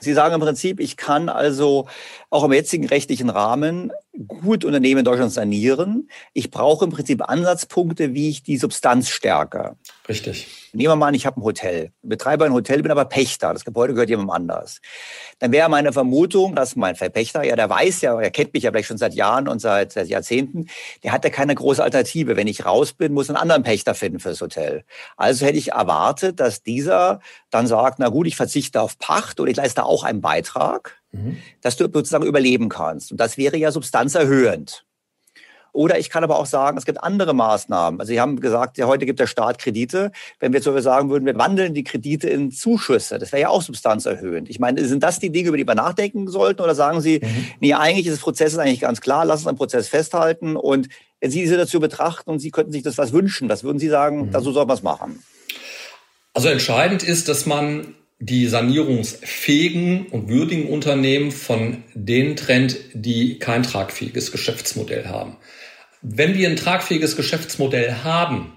Sie sagen im Prinzip, ich kann also auch im jetzigen rechtlichen Rahmen gut Unternehmen in Deutschland sanieren. Ich brauche im Prinzip Ansatzpunkte, wie ich die Substanz stärke. Richtig. Nehmen wir mal an, ich habe ein Hotel, betreibe ein Hotel, bin aber Pächter. Das Gebäude gehört jemandem anders. Dann wäre meine Vermutung, dass mein Verpächter, ja, der weiß ja, er kennt mich ja vielleicht schon seit Jahren und seit, seit Jahrzehnten, der hat ja keine große Alternative. Wenn ich raus bin, muss einen anderen Pächter finden fürs Hotel. Also hätte ich erwartet, dass dieser dann sagt, na gut, ich verzichte auf Pacht oder ich leiste auch einen Beitrag, mhm. dass du sozusagen überleben kannst. Und das wäre ja substanzerhöhend. Oder ich kann aber auch sagen, es gibt andere Maßnahmen. Also Sie haben gesagt, ja, heute gibt der Staat Kredite. Wenn wir jetzt sagen würden, wir wandeln die Kredite in Zuschüsse, das wäre ja auch substanzerhöhend. Ich meine, sind das die Dinge, über die wir nachdenken sollten? Oder sagen Sie, mhm. nee, eigentlich ist das Prozess eigentlich ganz klar, lass uns am Prozess festhalten und wenn Sie die Situation betrachten und Sie könnten sich das was wünschen, was würden Sie sagen, mhm. so soll man es machen? Also entscheidend ist, dass man die sanierungsfähigen und würdigen Unternehmen von denen trennt, die kein tragfähiges Geschäftsmodell haben. Wenn wir ein tragfähiges Geschäftsmodell haben,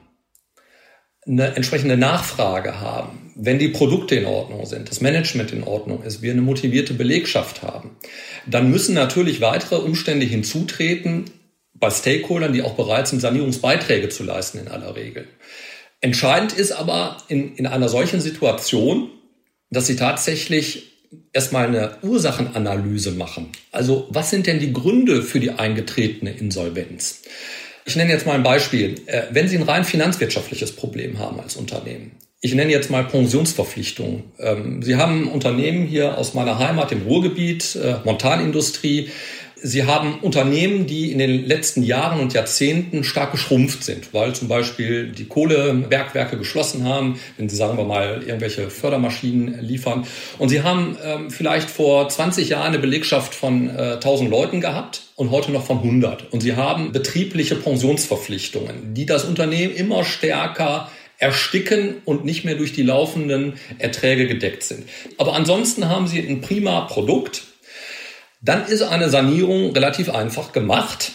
eine entsprechende Nachfrage haben, wenn die Produkte in Ordnung sind, das Management in Ordnung ist, wir eine motivierte Belegschaft haben, dann müssen natürlich weitere Umstände hinzutreten bei Stakeholdern, die auch bereit sind, Sanierungsbeiträge zu leisten in aller Regel. Entscheidend ist aber in, in einer solchen Situation, dass sie tatsächlich erstmal eine Ursachenanalyse machen. Also was sind denn die Gründe für die eingetretene Insolvenz? Ich nenne jetzt mal ein Beispiel. Äh, wenn Sie ein rein finanzwirtschaftliches Problem haben als Unternehmen, ich nenne jetzt mal Pensionsverpflichtungen. Ähm, Sie haben ein Unternehmen hier aus meiner Heimat im Ruhrgebiet, äh, Montanindustrie. Sie haben Unternehmen, die in den letzten Jahren und Jahrzehnten stark geschrumpft sind, weil zum Beispiel die Kohlebergwerke geschlossen haben, wenn Sie sagen wir mal irgendwelche Fördermaschinen liefern. Und Sie haben ähm, vielleicht vor 20 Jahren eine Belegschaft von äh, 1000 Leuten gehabt und heute noch von 100. Und Sie haben betriebliche Pensionsverpflichtungen, die das Unternehmen immer stärker ersticken und nicht mehr durch die laufenden Erträge gedeckt sind. Aber ansonsten haben Sie ein prima Produkt, dann ist eine Sanierung relativ einfach gemacht,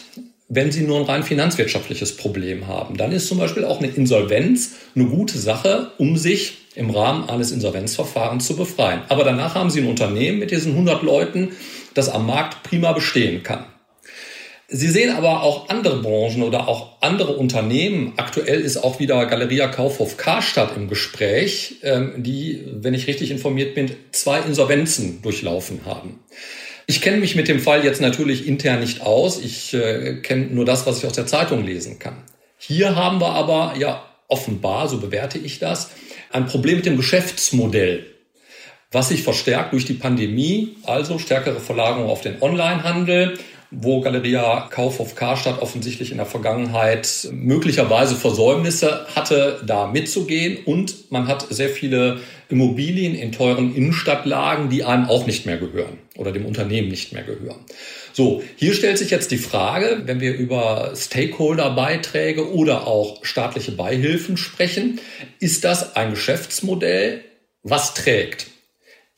wenn Sie nur ein rein finanzwirtschaftliches Problem haben. Dann ist zum Beispiel auch eine Insolvenz eine gute Sache, um sich im Rahmen eines Insolvenzverfahrens zu befreien. Aber danach haben Sie ein Unternehmen mit diesen 100 Leuten, das am Markt prima bestehen kann. Sie sehen aber auch andere Branchen oder auch andere Unternehmen. Aktuell ist auch wieder Galeria Kaufhof Karstadt im Gespräch, ähm, die, wenn ich richtig informiert bin, zwei Insolvenzen durchlaufen haben. Ich kenne mich mit dem Fall jetzt natürlich intern nicht aus. Ich äh, kenne nur das, was ich aus der Zeitung lesen kann. Hier haben wir aber ja offenbar, so bewerte ich das, ein Problem mit dem Geschäftsmodell, was sich verstärkt durch die Pandemie, also stärkere Verlagerung auf den Onlinehandel wo Galeria Kaufhof Karstadt offensichtlich in der Vergangenheit möglicherweise Versäumnisse hatte, da mitzugehen. Und man hat sehr viele Immobilien in teuren Innenstadtlagen, die einem auch nicht mehr gehören oder dem Unternehmen nicht mehr gehören. So, hier stellt sich jetzt die Frage, wenn wir über Stakeholder-Beiträge oder auch staatliche Beihilfen sprechen, ist das ein Geschäftsmodell, was trägt?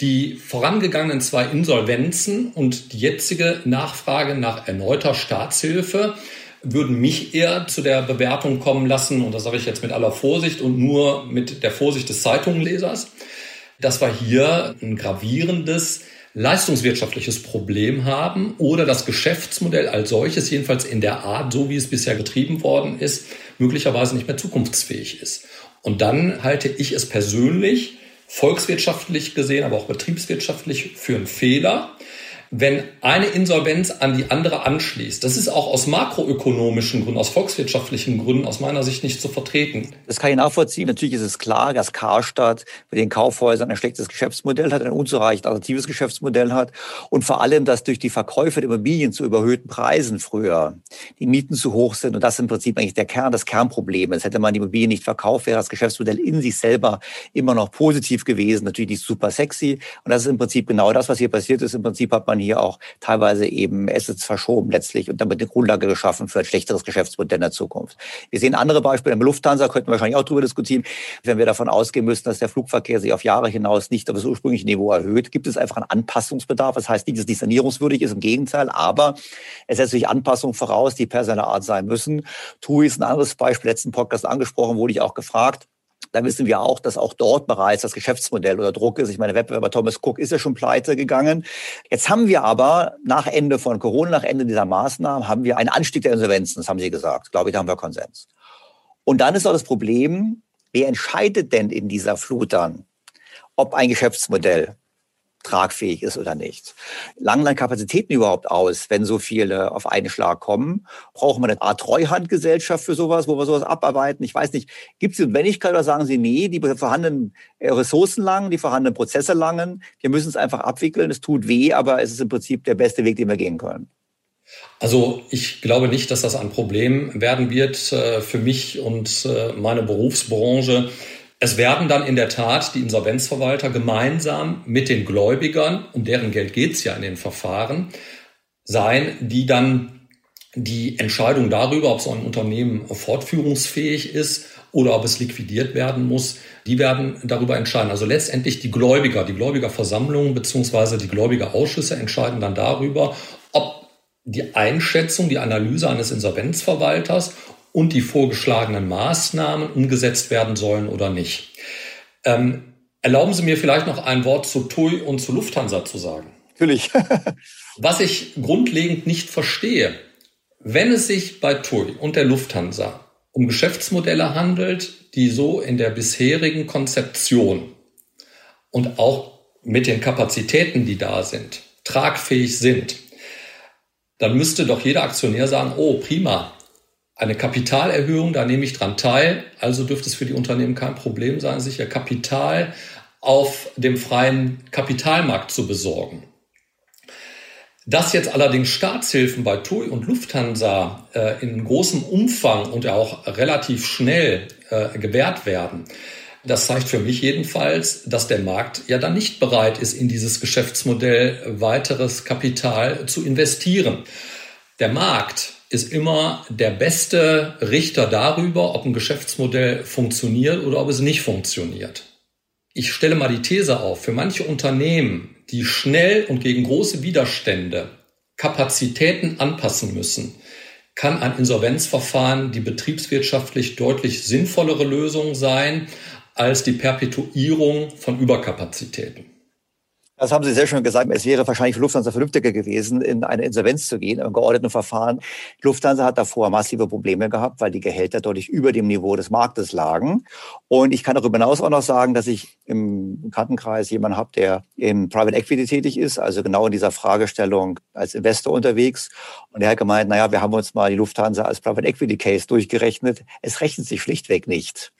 Die vorangegangenen zwei Insolvenzen und die jetzige Nachfrage nach erneuter Staatshilfe würden mich eher zu der Bewertung kommen lassen, und das sage ich jetzt mit aller Vorsicht und nur mit der Vorsicht des Zeitungenlesers, dass wir hier ein gravierendes leistungswirtschaftliches Problem haben oder das Geschäftsmodell als solches, jedenfalls in der Art, so wie es bisher getrieben worden ist, möglicherweise nicht mehr zukunftsfähig ist. Und dann halte ich es persönlich volkswirtschaftlich gesehen, aber auch betriebswirtschaftlich für einen Fehler, wenn eine Insolvenz an die andere anschließt. Das ist auch aus makroökonomischen Gründen, aus volkswirtschaftlichen Gründen aus meiner Sicht nicht zu vertreten. Das kann ich nachvollziehen. Natürlich ist es klar, dass Karstadt mit den Kaufhäusern ein schlechtes Geschäftsmodell hat, ein unzureichend attraktives Geschäftsmodell hat und vor allem, dass durch die Verkäufe der Immobilien zu überhöhten Preisen früher die Mieten zu hoch sind und das im Prinzip eigentlich der Kern, das Kernproblem ist. Hätte man die Immobilien nicht verkauft, wäre das Geschäftsmodell in sich selber immer noch positiv gewesen, natürlich nicht super sexy und das ist im Prinzip genau das, was hier passiert ist. Im Prinzip hat man hier auch teilweise eben Assets verschoben letztlich und damit eine Grundlage geschaffen für ein schlechteres Geschäftsmodell in der Zukunft. Wir sehen andere Beispiele. Im Lufthansa könnten wir wahrscheinlich auch darüber diskutieren. Wenn wir davon ausgehen müssen, dass der Flugverkehr sich auf Jahre hinaus nicht auf das ursprüngliche Niveau erhöht, gibt es einfach einen Anpassungsbedarf. Das heißt nicht, dass es nicht sanierungswürdig ist, im Gegenteil, aber es setzt sich Anpassungen voraus, die per seiner Art sein müssen. TUI ist ein anderes Beispiel, letzten Podcast angesprochen, wurde ich auch gefragt. Da wissen wir auch, dass auch dort bereits das Geschäftsmodell oder Druck ist. Ich meine, Wettbewerber Thomas Cook ist ja schon pleite gegangen. Jetzt haben wir aber nach Ende von Corona, nach Ende dieser Maßnahmen, haben wir einen Anstieg der Insolvenzen. Das haben Sie gesagt. Glaube ich, da haben wir Konsens. Und dann ist auch das Problem, wer entscheidet denn in dieser Flut dann, ob ein Geschäftsmodell tragfähig ist oder nicht. Langen dann Kapazitäten überhaupt aus, wenn so viele auf einen Schlag kommen? Brauchen wir eine Art Treuhandgesellschaft für sowas, wo wir sowas abarbeiten? Ich weiß nicht, gibt es die Notwendigkeit oder sagen Sie, nee, die vorhandenen äh, Ressourcen langen, die vorhandenen Prozesse langen, wir müssen es einfach abwickeln, es tut weh, aber es ist im Prinzip der beste Weg, den wir gehen können. Also ich glaube nicht, dass das ein Problem werden wird äh, für mich und äh, meine Berufsbranche. Es werden dann in der Tat die Insolvenzverwalter gemeinsam mit den Gläubigern, um deren Geld geht es ja in den Verfahren, sein, die dann die Entscheidung darüber, ob so ein Unternehmen fortführungsfähig ist oder ob es liquidiert werden muss, die werden darüber entscheiden. Also letztendlich die Gläubiger, die Gläubigerversammlungen beziehungsweise die Gläubigerausschüsse entscheiden dann darüber, ob die Einschätzung, die Analyse eines Insolvenzverwalters und die vorgeschlagenen Maßnahmen umgesetzt werden sollen oder nicht. Ähm, erlauben Sie mir vielleicht noch ein Wort zu TUI und zu Lufthansa zu sagen. Natürlich. [laughs] Was ich grundlegend nicht verstehe, wenn es sich bei TUI und der Lufthansa um Geschäftsmodelle handelt, die so in der bisherigen Konzeption und auch mit den Kapazitäten, die da sind, tragfähig sind, dann müsste doch jeder Aktionär sagen, oh prima, eine Kapitalerhöhung, da nehme ich dran teil. Also dürfte es für die Unternehmen kein Problem sein, sich ihr Kapital auf dem freien Kapitalmarkt zu besorgen. Dass jetzt allerdings Staatshilfen bei TUI und Lufthansa äh, in großem Umfang und ja auch relativ schnell äh, gewährt werden, das zeigt für mich jedenfalls, dass der Markt ja dann nicht bereit ist, in dieses Geschäftsmodell weiteres Kapital zu investieren. Der Markt ist immer der beste Richter darüber, ob ein Geschäftsmodell funktioniert oder ob es nicht funktioniert. Ich stelle mal die These auf, für manche Unternehmen, die schnell und gegen große Widerstände Kapazitäten anpassen müssen, kann ein Insolvenzverfahren die betriebswirtschaftlich deutlich sinnvollere Lösung sein als die Perpetuierung von Überkapazitäten. Das haben Sie sehr schön gesagt. Es wäre wahrscheinlich für Lufthansa vernünftiger gewesen, in eine Insolvenz zu gehen, im geordneten Verfahren. Lufthansa hat davor massive Probleme gehabt, weil die Gehälter deutlich über dem Niveau des Marktes lagen. Und ich kann darüber hinaus auch noch sagen, dass ich im Bekanntenkreis jemanden habe, der im Private Equity tätig ist, also genau in dieser Fragestellung als Investor unterwegs. Und er hat gemeint, naja, wir haben uns mal die Lufthansa als Private Equity Case durchgerechnet. Es rechnet sich schlichtweg nicht.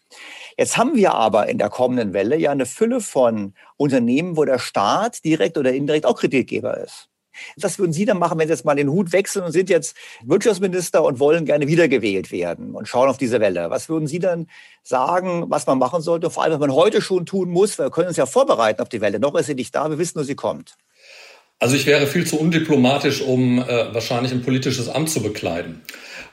Jetzt haben wir aber in der kommenden Welle ja eine Fülle von Unternehmen, wo der Staat direkt oder indirekt auch Kreditgeber ist. Was würden Sie dann machen, wenn Sie jetzt mal den Hut wechseln und sind jetzt Wirtschaftsminister und wollen gerne wiedergewählt werden und schauen auf diese Welle? Was würden Sie dann sagen, was man machen sollte? Vor allem, was man heute schon tun muss, weil wir können uns ja vorbereiten auf die Welle. Noch ist sie nicht da, wir wissen nur, sie kommt. Also ich wäre viel zu undiplomatisch, um äh, wahrscheinlich ein politisches Amt zu bekleiden.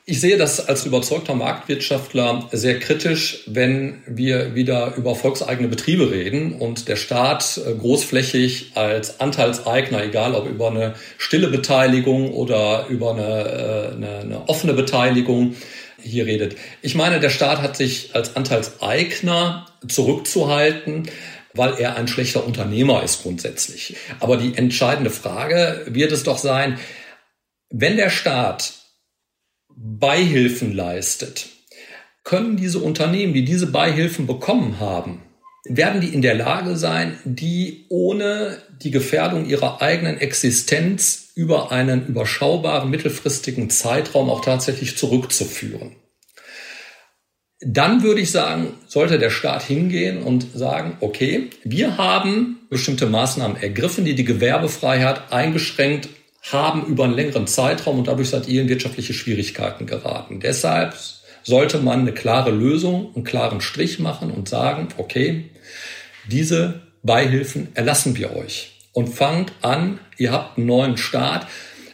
Ich sehe das als überzeugter Marktwirtschaftler sehr kritisch, wenn wir wieder über volkseigene Betriebe reden und der Staat äh, großflächig als Anteilseigner, egal ob über eine stille Beteiligung oder über eine, äh, eine, eine offene Beteiligung, hier redet. Ich meine, der Staat hat sich als Anteilseigner zurückzuhalten, weil er ein schlechter Unternehmer ist grundsätzlich. Aber die entscheidende Frage wird es doch sein, wenn der Staat Beihilfen leistet, können diese Unternehmen, die diese Beihilfen bekommen haben, werden die in der Lage sein, die ohne die Gefährdung ihrer eigenen Existenz über einen überschaubaren mittelfristigen Zeitraum auch tatsächlich zurückzuführen. Dann würde ich sagen, sollte der Staat hingehen und sagen, okay, wir haben bestimmte Maßnahmen ergriffen, die die Gewerbefreiheit eingeschränkt haben über einen längeren Zeitraum und dadurch seid ihr in wirtschaftliche Schwierigkeiten geraten. Deshalb sollte man eine klare Lösung, einen klaren Strich machen und sagen, okay, diese Beihilfen erlassen wir euch und fangt an, ihr habt einen neuen Start.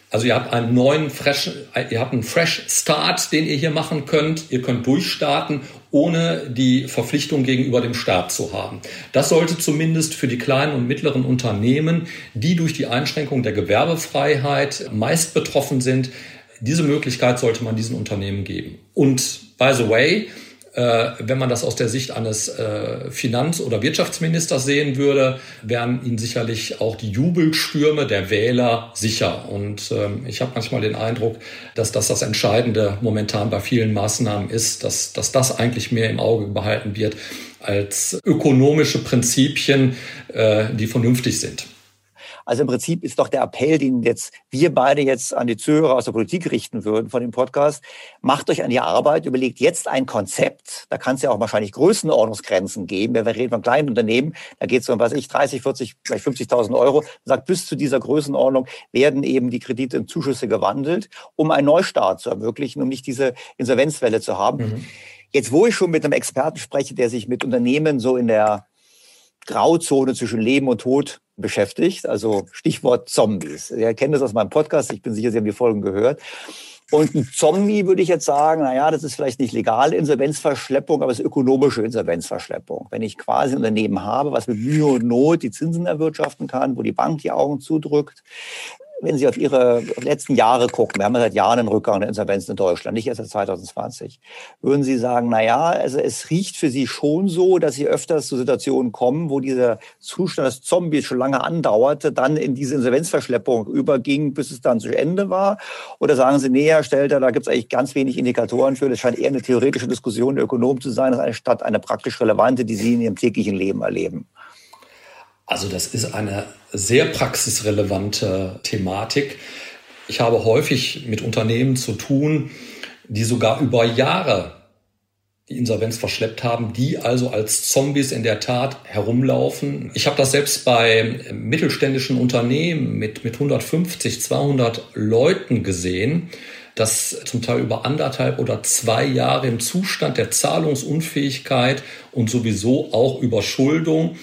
Also ihr habt einen neuen fresh, ihr habt einen fresh Start, den ihr hier machen könnt. Ihr könnt durchstarten, ohne die Verpflichtung gegenüber dem Staat zu haben. Das sollte zumindest für die kleinen und mittleren Unternehmen, die durch die Einschränkung der Gewerbefreiheit meist betroffen sind, diese Möglichkeit sollte man diesen Unternehmen geben. Und by the way, wenn man das aus der Sicht eines äh, Finanz- oder Wirtschaftsministers sehen würde, wären ihnen sicherlich auch die Jubelstürme der Wähler sicher. Und ähm, ich habe manchmal den Eindruck, dass das das Entscheidende momentan bei vielen Maßnahmen ist, dass, dass das eigentlich mehr im Auge behalten wird als ökonomische Prinzipien, äh, die vernünftig sind. Also im Prinzip ist doch der Appell, den jetzt wir beide jetzt an die Zuhörer aus der Politik richten würden von dem Podcast, macht euch an die Arbeit, überlegt jetzt ein Konzept. Da kann es ja auch wahrscheinlich Größenordnungsgrenzen geben. Wir reden von kleinen Unternehmen, da geht es um, was ich, 30, 40, vielleicht 50.000 Euro. sagt, bis zu dieser Größenordnung werden eben die Kredite in Zuschüsse gewandelt, um einen Neustart zu ermöglichen, um nicht diese Insolvenzwelle zu haben. Mhm. Jetzt, wo ich schon mit einem Experten spreche, der sich mit Unternehmen so in der Grauzone zwischen Leben und Tod beschäftigt. Also Stichwort Zombies. Sie kennen das aus meinem Podcast. Ich bin sicher, Sie haben die Folgen gehört. Und ein Zombie würde ich jetzt sagen, na ja, das ist vielleicht nicht legale Insolvenzverschleppung, aber es ist ökonomische Insolvenzverschleppung. Wenn ich quasi ein Unternehmen habe, was mit Mühe und Not die Zinsen erwirtschaften kann, wo die Bank die Augen zudrückt, wenn Sie auf Ihre letzten Jahre gucken, wir haben ja seit Jahren einen Rückgang der Insolvenzen in Deutschland, nicht erst seit 2020, würden Sie sagen, na ja, also es riecht für Sie schon so, dass Sie öfters zu Situationen kommen, wo dieser Zustand des Zombies schon lange andauerte, dann in diese Insolvenzverschleppung überging, bis es dann zu Ende war? Oder sagen Sie, nee, Herr Stelter, da gibt es eigentlich ganz wenig Indikatoren für, das scheint eher eine theoretische Diskussion der Ökonomen zu sein, anstatt eine praktisch relevante, die Sie in Ihrem täglichen Leben erleben? Also das ist eine sehr praxisrelevante Thematik. Ich habe häufig mit Unternehmen zu tun, die sogar über Jahre die Insolvenz verschleppt haben, die also als Zombies in der Tat herumlaufen. Ich habe das selbst bei mittelständischen Unternehmen mit, mit 150, 200 Leuten gesehen, dass zum Teil über anderthalb oder zwei Jahre im Zustand der Zahlungsunfähigkeit und sowieso auch Überschuldung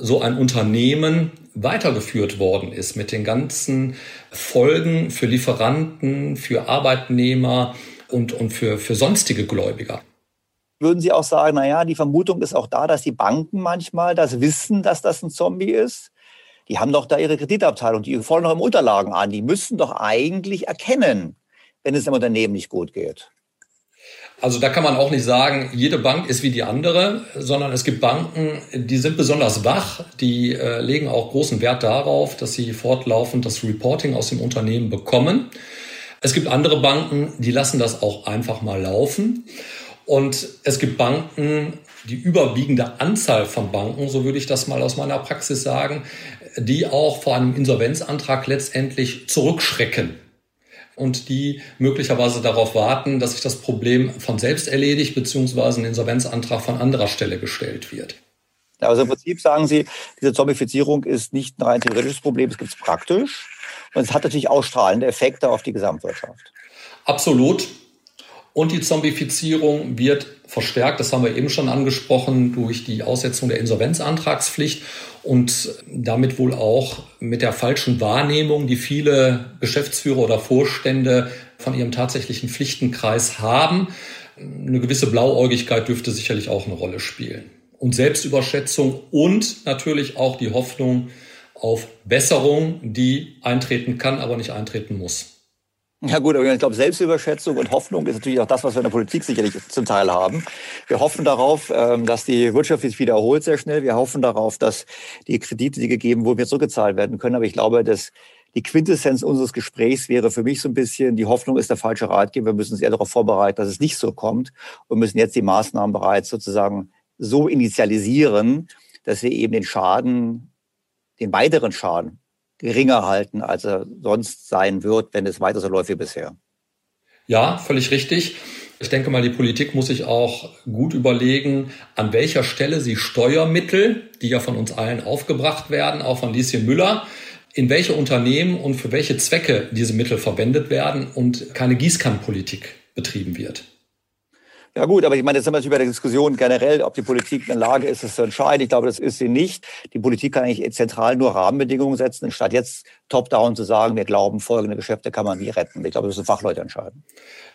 so ein Unternehmen weitergeführt worden ist mit den ganzen Folgen für Lieferanten, für Arbeitnehmer und, und für, für sonstige Gläubiger. Würden Sie auch sagen, naja, die Vermutung ist auch da, dass die Banken manchmal das wissen, dass das ein Zombie ist? Die haben doch da ihre Kreditabteilung, die fordern noch im Unterlagen an. Die müssten doch eigentlich erkennen, wenn es dem Unternehmen nicht gut geht. Also da kann man auch nicht sagen, jede Bank ist wie die andere, sondern es gibt Banken, die sind besonders wach, die äh, legen auch großen Wert darauf, dass sie fortlaufend das Reporting aus dem Unternehmen bekommen. Es gibt andere Banken, die lassen das auch einfach mal laufen. Und es gibt Banken, die überwiegende Anzahl von Banken, so würde ich das mal aus meiner Praxis sagen, die auch vor einem Insolvenzantrag letztendlich zurückschrecken und die möglicherweise darauf warten, dass sich das Problem von selbst erledigt, beziehungsweise ein Insolvenzantrag von anderer Stelle gestellt wird. Also im Prinzip sagen Sie, diese Zombifizierung ist nicht ein rein theoretisches Problem, es gibt es praktisch. Und es hat natürlich ausstrahlende Effekte auf die Gesamtwirtschaft. Absolut. Und die Zombifizierung wird verstärkt, das haben wir eben schon angesprochen, durch die Aussetzung der Insolvenzantragspflicht und damit wohl auch mit der falschen Wahrnehmung, die viele Geschäftsführer oder Vorstände von ihrem tatsächlichen Pflichtenkreis haben. Eine gewisse Blauäugigkeit dürfte sicherlich auch eine Rolle spielen. Und Selbstüberschätzung und natürlich auch die Hoffnung auf Besserung, die eintreten kann, aber nicht eintreten muss. Ja gut, aber ich glaube, Selbstüberschätzung und Hoffnung ist natürlich auch das, was wir in der Politik sicherlich zum Teil haben. Wir hoffen darauf, ähm, dass die Wirtschaft sich wieder erholt sehr schnell. Wir hoffen darauf, dass die Kredite, die gegeben wurden, wieder zurückgezahlt werden können. Aber ich glaube, dass die Quintessenz unseres Gesprächs wäre für mich so ein bisschen, die Hoffnung ist der falsche Ratgeber. Wir müssen uns eher darauf vorbereiten, dass es nicht so kommt und müssen jetzt die Maßnahmen bereits sozusagen so initialisieren, dass wir eben den Schaden, den weiteren Schaden geringer halten, als er sonst sein wird, wenn es weiter so läuft wie bisher. Ja, völlig richtig. Ich denke mal, die Politik muss sich auch gut überlegen, an welcher Stelle sie Steuermittel, die ja von uns allen aufgebracht werden, auch von Lieschen Müller, in welche Unternehmen und für welche Zwecke diese Mittel verwendet werden und keine Gießkannenpolitik betrieben wird. Ja gut, aber ich meine, jetzt sind wir natürlich bei der Diskussion generell, ob die Politik in der Lage ist, es zu entscheiden. Ich glaube, das ist sie nicht. Die Politik kann eigentlich zentral nur Rahmenbedingungen setzen, statt jetzt top-down zu sagen, wir glauben, folgende Geschäfte kann man nie retten. Ich glaube, das müssen Fachleute entscheiden.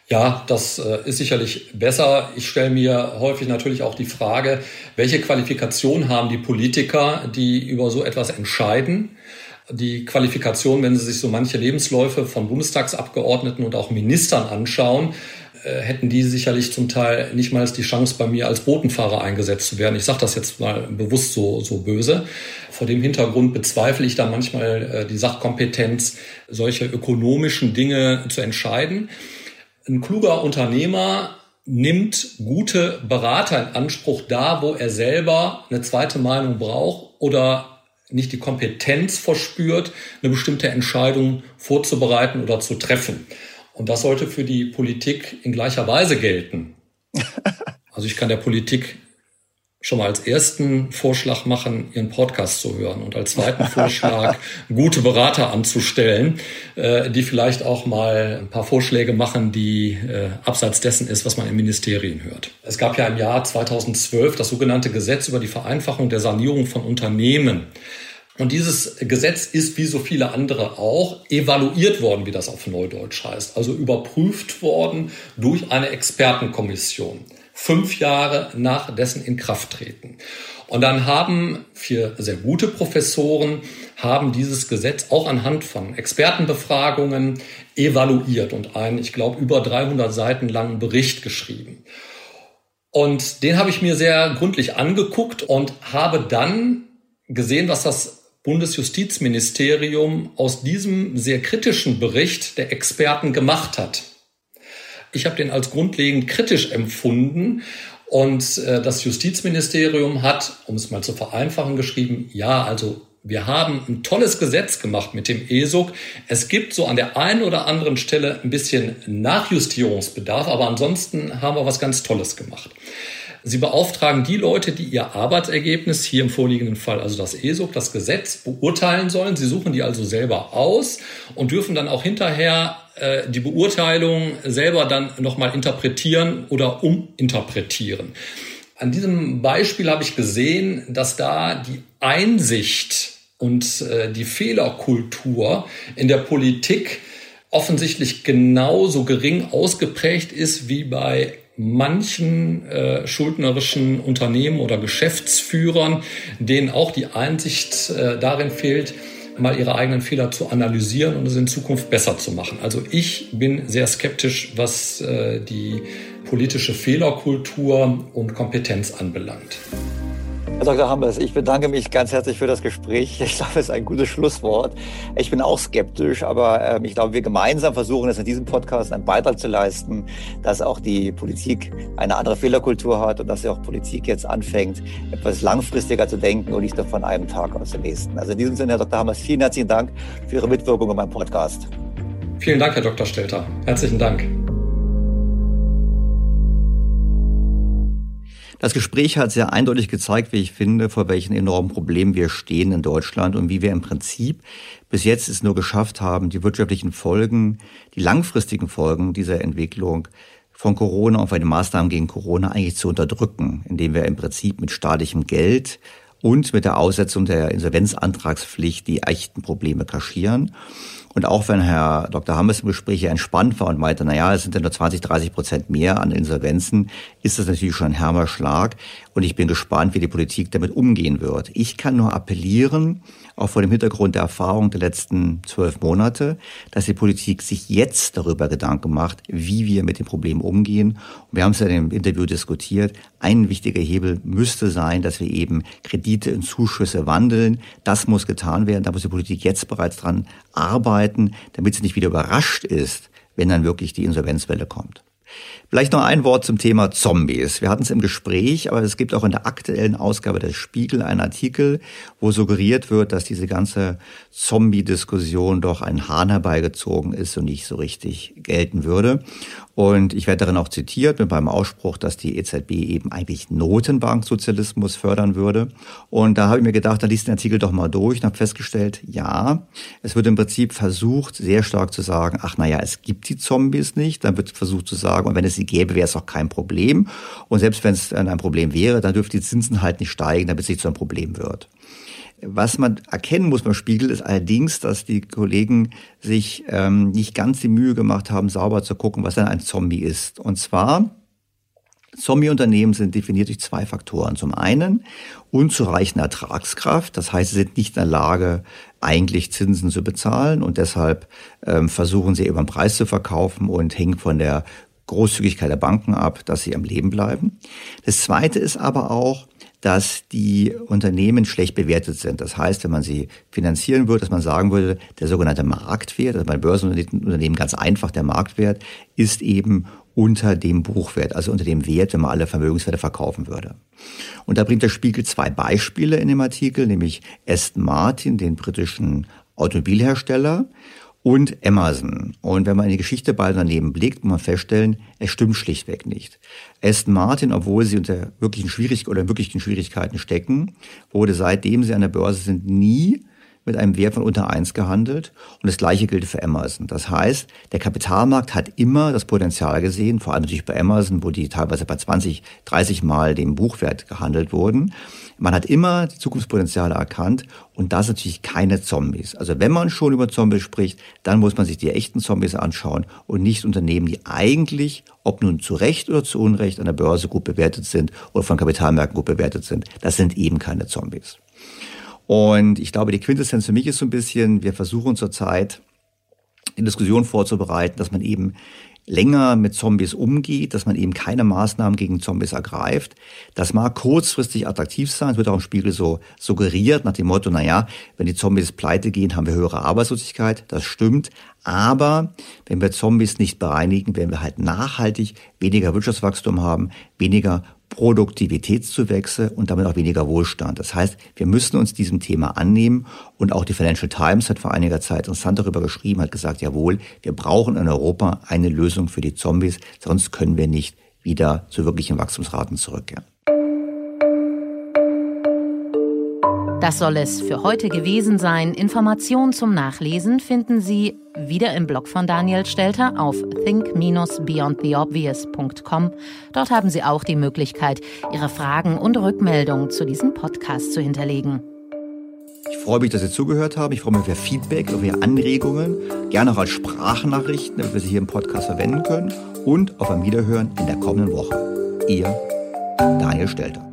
Ja, das äh, ist sicherlich besser. Ich stelle mir häufig natürlich auch die Frage, welche Qualifikation haben die Politiker, die über so etwas entscheiden? Die Qualifikation, wenn Sie sich so manche Lebensläufe von Bundestagsabgeordneten und auch Ministern anschauen, hätten die sicherlich zum Teil nicht mal die Chance, bei mir als Botenfahrer eingesetzt zu werden. Ich sage das jetzt mal bewusst so, so böse. Vor dem Hintergrund bezweifle ich da manchmal äh, die Sachkompetenz, solche ökonomischen Dinge zu entscheiden. Ein kluger Unternehmer nimmt gute Berater in Anspruch da, wo er selber eine zweite Meinung braucht oder nicht die Kompetenz verspürt, eine bestimmte Entscheidung vorzubereiten oder zu treffen. Und das sollte für die Politik in gleicher Weise gelten. [laughs] Also ich kann der Politik schon mal als ersten Vorschlag machen, ihren Podcast zu hören und als zweiten Vorschlag [laughs] gute Berater anzustellen, äh, die vielleicht auch mal ein paar Vorschläge machen, die äh, abseits dessen ist, was man in Ministerien hört. Es gab ja im Jahr 2012 das sogenannte Gesetz über die Vereinfachung der Sanierung von Unternehmen. Und dieses Gesetz ist wie so viele andere auch evaluiert worden, wie das auf Neudeutsch heißt, also überprüft worden durch eine Expertenkommission. Fünf Jahre nach dessen Inkrafttreten. Und dann haben vier sehr gute Professoren haben dieses Gesetz auch anhand von Expertenbefragungen evaluiert und einen, ich glaube, über 300 Seiten langen Bericht geschrieben. Und den habe ich mir sehr gründlich angeguckt und habe dann gesehen, was das Bundesjustizministerium aus diesem sehr kritischen Bericht der Experten gemacht hat. Ich habe den als grundlegend kritisch empfunden und äh, das Justizministerium hat, um es mal zu vereinfachen, geschrieben, ja, also Wir haben ein tolles Gesetz gemacht mit dem ESOG. Es gibt so an der einen oder anderen Stelle ein bisschen Nachjustierungsbedarf, aber ansonsten haben wir was ganz Tolles gemacht. Sie beauftragen die Leute, die ihr Arbeitsergebnis, hier im vorliegenden Fall also das ESOG, das Gesetz, beurteilen sollen. Sie suchen die also selber aus und dürfen dann auch hinterher äh, die Beurteilung selber dann nochmal interpretieren oder uminterpretieren. An diesem Beispiel habe ich gesehen, dass da die Einsicht und äh, die Fehlerkultur in der Politik offensichtlich genauso gering ausgeprägt ist wie bei manchen äh, schuldnerischen Unternehmen oder Geschäftsführern, denen auch die Einsicht äh, darin fehlt, mal ihre eigenen Fehler zu analysieren und es in Zukunft besser zu machen. Also ich bin sehr skeptisch, was äh, die politische Fehlerkultur und Kompetenz anbelangt. Herr Dr. Hammers, ich bedanke mich ganz herzlich für das Gespräch. Ich glaube, es ist ein gutes Schlusswort. Ich bin auch skeptisch, aber äh, ich glaube, wir gemeinsam versuchen es in diesem Podcast einen Beitrag zu leisten, dass auch die Politik eine andere Fehlerkultur hat und dass auch Politik jetzt anfängt, etwas langfristiger zu denken und nicht nur von einem Tag aus dem nächsten. Also in diesem Sinne, Herr Dr. Hammers, vielen herzlichen Dank für Ihre Mitwirkung in meinem Podcast. Vielen Dank, Herr Dr. Stelter. Herzlichen Dank. Das Gespräch hat sehr eindeutig gezeigt, wie ich finde, vor welchen enormen Problemen wir stehen in Deutschland und wie wir im Prinzip bis jetzt es nur geschafft haben, die wirtschaftlichen Folgen, die langfristigen Folgen dieser Entwicklung von Corona und von den Maßnahmen gegen Corona eigentlich zu unterdrücken, indem wir im Prinzip mit staatlichem Geld und mit der Aussetzung der Insolvenzantragspflicht die echten Probleme kaschieren. Und auch wenn Herr Dr. Hammes im Gespräch entspannt war und meinte, na ja, es sind ja nur 20, 30 Prozent mehr an Insolvenzen, ist das natürlich schon ein hermer Schlag. Und ich bin gespannt, wie die Politik damit umgehen wird. Ich kann nur appellieren, auch vor dem Hintergrund der Erfahrung der letzten zwölf Monate, dass die Politik sich jetzt darüber Gedanken macht, wie wir mit dem Problem umgehen. Und wir haben es ja im Interview diskutiert. Ein wichtiger Hebel müsste sein, dass wir eben Kredite in Zuschüsse wandeln. Das muss getan werden. Da muss die Politik jetzt bereits dran arbeiten, damit sie nicht wieder überrascht ist, wenn dann wirklich die Insolvenzwelle kommt. Vielleicht noch ein Wort zum Thema Zombies. Wir hatten es im Gespräch, aber es gibt auch in der aktuellen Ausgabe des Spiegel einen Artikel, wo suggeriert wird, dass diese ganze Zombie-Diskussion doch ein Hahn herbeigezogen ist und nicht so richtig gelten würde. Und ich werde darin auch zitiert mit meinem Ausspruch, dass die EZB eben eigentlich Notenbanksozialismus fördern würde. Und da habe ich mir gedacht, da liest den Artikel doch mal durch und habe festgestellt, ja, es wird im Prinzip versucht, sehr stark zu sagen, ach naja, es gibt die Zombies nicht. Dann wird versucht zu sagen, und wenn es sie gäbe, wäre es auch kein Problem. Und selbst wenn es ein Problem wäre, dann dürften die Zinsen halt nicht steigen, damit es nicht zu einem Problem wird. Was man erkennen muss beim Spiegel ist allerdings, dass die Kollegen sich ähm, nicht ganz die Mühe gemacht haben, sauber zu gucken, was denn ein Zombie ist. Und zwar Zombie-Unternehmen sind definiert durch zwei Faktoren. Zum einen unzureichende Ertragskraft, das heißt, sie sind nicht in der Lage, eigentlich Zinsen zu bezahlen und deshalb ähm, versuchen sie über den Preis zu verkaufen und hängen von der Großzügigkeit der Banken ab, dass sie am Leben bleiben. Das zweite ist aber auch, dass die Unternehmen schlecht bewertet sind. Das heißt, wenn man sie finanzieren würde, dass man sagen würde, der sogenannte Marktwert, also bei Börsenunternehmen ganz einfach, der Marktwert ist eben unter dem Buchwert, also unter dem Wert, wenn man alle Vermögenswerte verkaufen würde. Und da bringt der Spiegel zwei Beispiele in dem Artikel, nämlich Aston Martin, den britischen Automobilhersteller, und Amazon. Und wenn man in die Geschichte beider Unternehmen blickt, muss man feststellen, es stimmt schlichtweg nicht. Aston Martin, obwohl sie unter wirklichen Schwierigkeiten oder wirklichen Schwierigkeiten stecken, wurde seitdem sie an der Börse sind nie mit einem Wert von unter eins gehandelt. Und das Gleiche gilt für Amazon. Das heißt, der Kapitalmarkt hat immer das Potenzial gesehen, vor allem natürlich bei Amazon, wo die teilweise bei 20, 30 Mal dem Buchwert gehandelt wurden. Man hat immer die Zukunftspotenziale erkannt und das natürlich keine Zombies. Also wenn man schon über Zombies spricht, dann muss man sich die echten Zombies anschauen und nicht Unternehmen, die eigentlich, ob nun zu Recht oder zu Unrecht, an der Börse gut bewertet sind oder von Kapitalmärkten gut bewertet sind. Das sind eben keine Zombies. Und ich glaube, die Quintessenz für mich ist so ein bisschen, wir versuchen zurzeit, die Diskussion vorzubereiten, dass man eben länger mit Zombies umgeht, dass man eben keine Maßnahmen gegen Zombies ergreift. Das mag kurzfristig attraktiv sein, es wird auch im Spiegel so suggeriert nach dem Motto, na ja, wenn die Zombies pleite gehen, haben wir höhere Arbeitslosigkeit. Das stimmt. Aber wenn wir Zombies nicht bereinigen, werden wir halt nachhaltig weniger Wirtschaftswachstum haben, weniger Produktivitätszuwächse und damit auch weniger Wohlstand. Das heißt, wir müssen uns diesem Thema annehmen und auch die Financial Times hat vor einiger Zeit interessant darüber geschrieben, hat gesagt, jawohl, wir brauchen in Europa eine Lösung für die Zombies, sonst können wir nicht wieder zu wirklichen Wachstumsraten zurückkehren. Das soll es für heute gewesen sein. Informationen zum Nachlesen finden Sie wieder im Blog von Daniel Stelter auf think-beyondtheobvious.com. Dort haben Sie auch die Möglichkeit, Ihre Fragen und Rückmeldungen zu diesem Podcast zu hinterlegen. Ich freue mich, dass Sie zugehört haben. Ich freue mich über Feedback, über Ihre Anregungen, gerne auch als Sprachnachrichten, damit wir sie hier im Podcast verwenden können und auf ein Wiederhören in der kommenden Woche. Ihr Daniel Stelter.